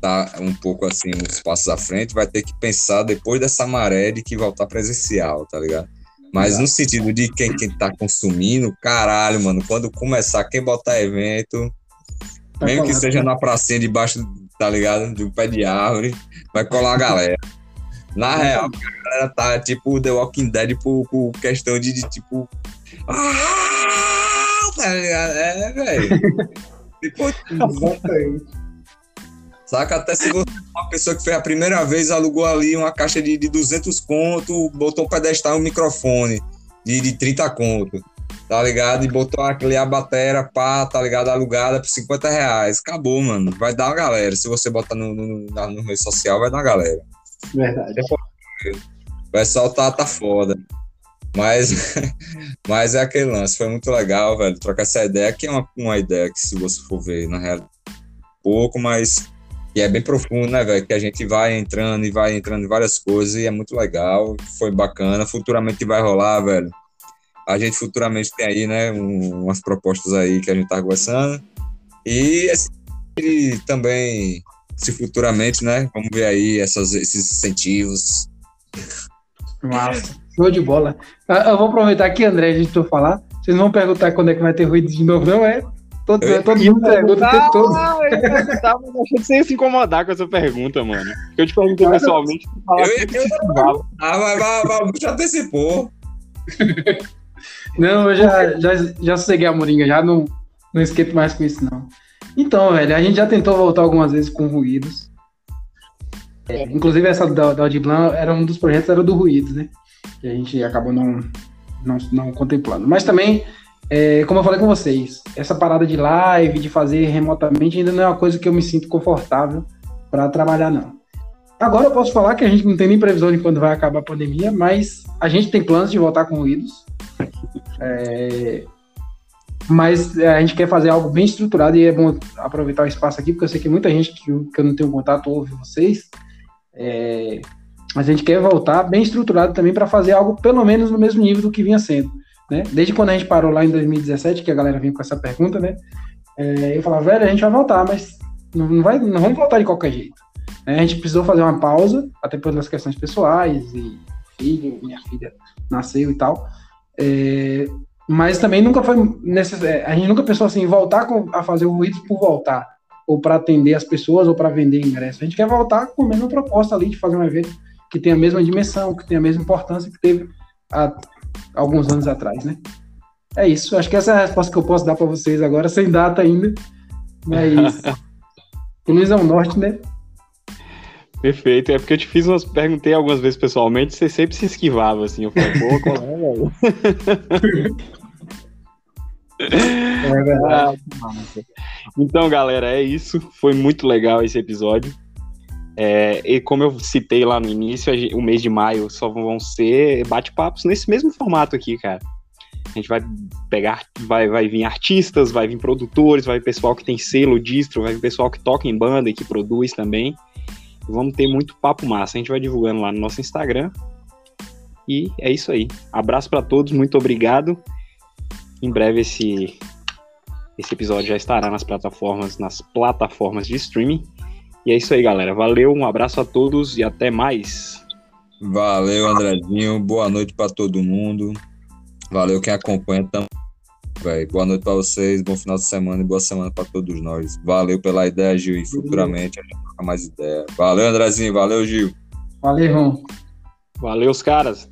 tá um pouco assim, uns passos à frente, vai ter que pensar depois dessa maré de que voltar presencial, tá ligado? Mas no sentido de quem, quem tá consumindo, caralho, mano, quando começar, quem botar evento, vai mesmo que seja na pracinha debaixo, tá ligado? De um pé de árvore, vai colar a galera. Na real, a galera tá tipo The Walking Dead por, por questão de, de tipo. Ah! tá ligado? É, velho. Exatamente. Saca? Até se você é uma pessoa que fez a primeira vez, alugou ali uma caixa de, de 200 conto, botou um pedestal e um microfone de, de 30 conto, tá ligado? E botou aquele a bateria, pá, tá ligado? Alugada por 50 reais. Acabou, mano. Vai dar uma galera. Se você botar no, no, no, no meio social, vai dar uma galera. Verdade. O pessoal tá, tá foda. Mas, mas é aquele lance, foi muito legal, velho, trocar essa ideia, que é uma, uma ideia que, se você for ver, na realidade, pouco, mas que é bem profundo, né, velho? Que a gente vai entrando e vai entrando em várias coisas e é muito legal, foi bacana. Futuramente vai rolar, velho. A gente futuramente tem aí, né, um, umas propostas aí que a gente tá conversando. E esse, também, se futuramente, né, vamos ver aí essas, esses incentivos. Massa. Show de bola. Ah, eu vou aproveitar aqui, André, a gente for falar. Vocês não vão perguntar quando é que vai ter ruído de novo, não é? Todo, eu, todo mundo pergunta o tempo todo. Ah, eu perguntava, mas achei que você ia se incomodar com essa pergunta, mano. Eu te perguntei ah, pessoalmente. Eu, eu, eu, ah, mas, mas, mas já antecipou. Não, eu já, já, já sosseguei a moringa, já não, não esquento mais com isso, não. Então, velho, a gente já tentou voltar algumas vezes com ruídos. É, inclusive, essa da, da Audiblan era um dos projetos, era do ruído, né? Que a gente acabou não, não, não contemplando. Mas também, é, como eu falei com vocês, essa parada de live, de fazer remotamente, ainda não é uma coisa que eu me sinto confortável para trabalhar, não. Agora eu posso falar que a gente não tem nem previsão de quando vai acabar a pandemia, mas a gente tem planos de voltar com ruídos. É, mas a gente quer fazer algo bem estruturado e é bom aproveitar o espaço aqui, porque eu sei que muita gente que, eu não tenho contato ouve vocês. É, mas a gente quer voltar bem estruturado também para fazer algo pelo menos no mesmo nível do que vinha sendo. Né? Desde quando a gente parou lá em 2017, que a galera vinha com essa pergunta, né? É, eu falava, velho, a gente vai voltar, mas não, vai, não vamos voltar de qualquer jeito. É, a gente precisou fazer uma pausa, até pelas questões pessoais, e filho, minha filha nasceu e tal. É, mas também nunca foi necessário, é, a gente nunca pensou assim, voltar com, a fazer o ruído por voltar, ou para atender as pessoas, ou para vender ingresso. A gente quer voltar com a mesma proposta ali de fazer um evento que tem a mesma dimensão, que tem a mesma importância que teve há alguns anos atrás, né? É isso. Acho que essa é a resposta que eu posso dar para vocês agora, sem data ainda. Mas Luiz é o norte, né? Perfeito. É porque eu te fiz umas. Perguntei algumas vezes pessoalmente, você sempre se esquivava, assim. Eu falei, pô, qual é, velho? É verdade. Ah, então, galera, é isso. Foi muito legal esse episódio. É, e como eu citei lá no início, o mês de maio só vão ser bate-papos nesse mesmo formato aqui, cara. A gente vai pegar, vai, vai vir artistas, vai vir produtores, vai vir pessoal que tem selo, distro, vai vir pessoal que toca em banda e que produz também. Vamos ter muito papo massa. A gente vai divulgando lá no nosso Instagram. E é isso aí. Abraço pra todos, muito obrigado. Em breve esse esse episódio já estará nas plataformas, nas plataformas de streaming. E é isso aí, galera. Valeu, um abraço a todos e até mais. Valeu, Andrezinho. Boa noite pra todo mundo. Valeu quem acompanha também. Boa noite pra vocês, bom final de semana e boa semana pra todos nós. Valeu pela ideia, Gil, e futuramente a gente troca mais ideia. Valeu, Andrezinho. Valeu, Gil. Valeu, irmão. Valeu, os caras.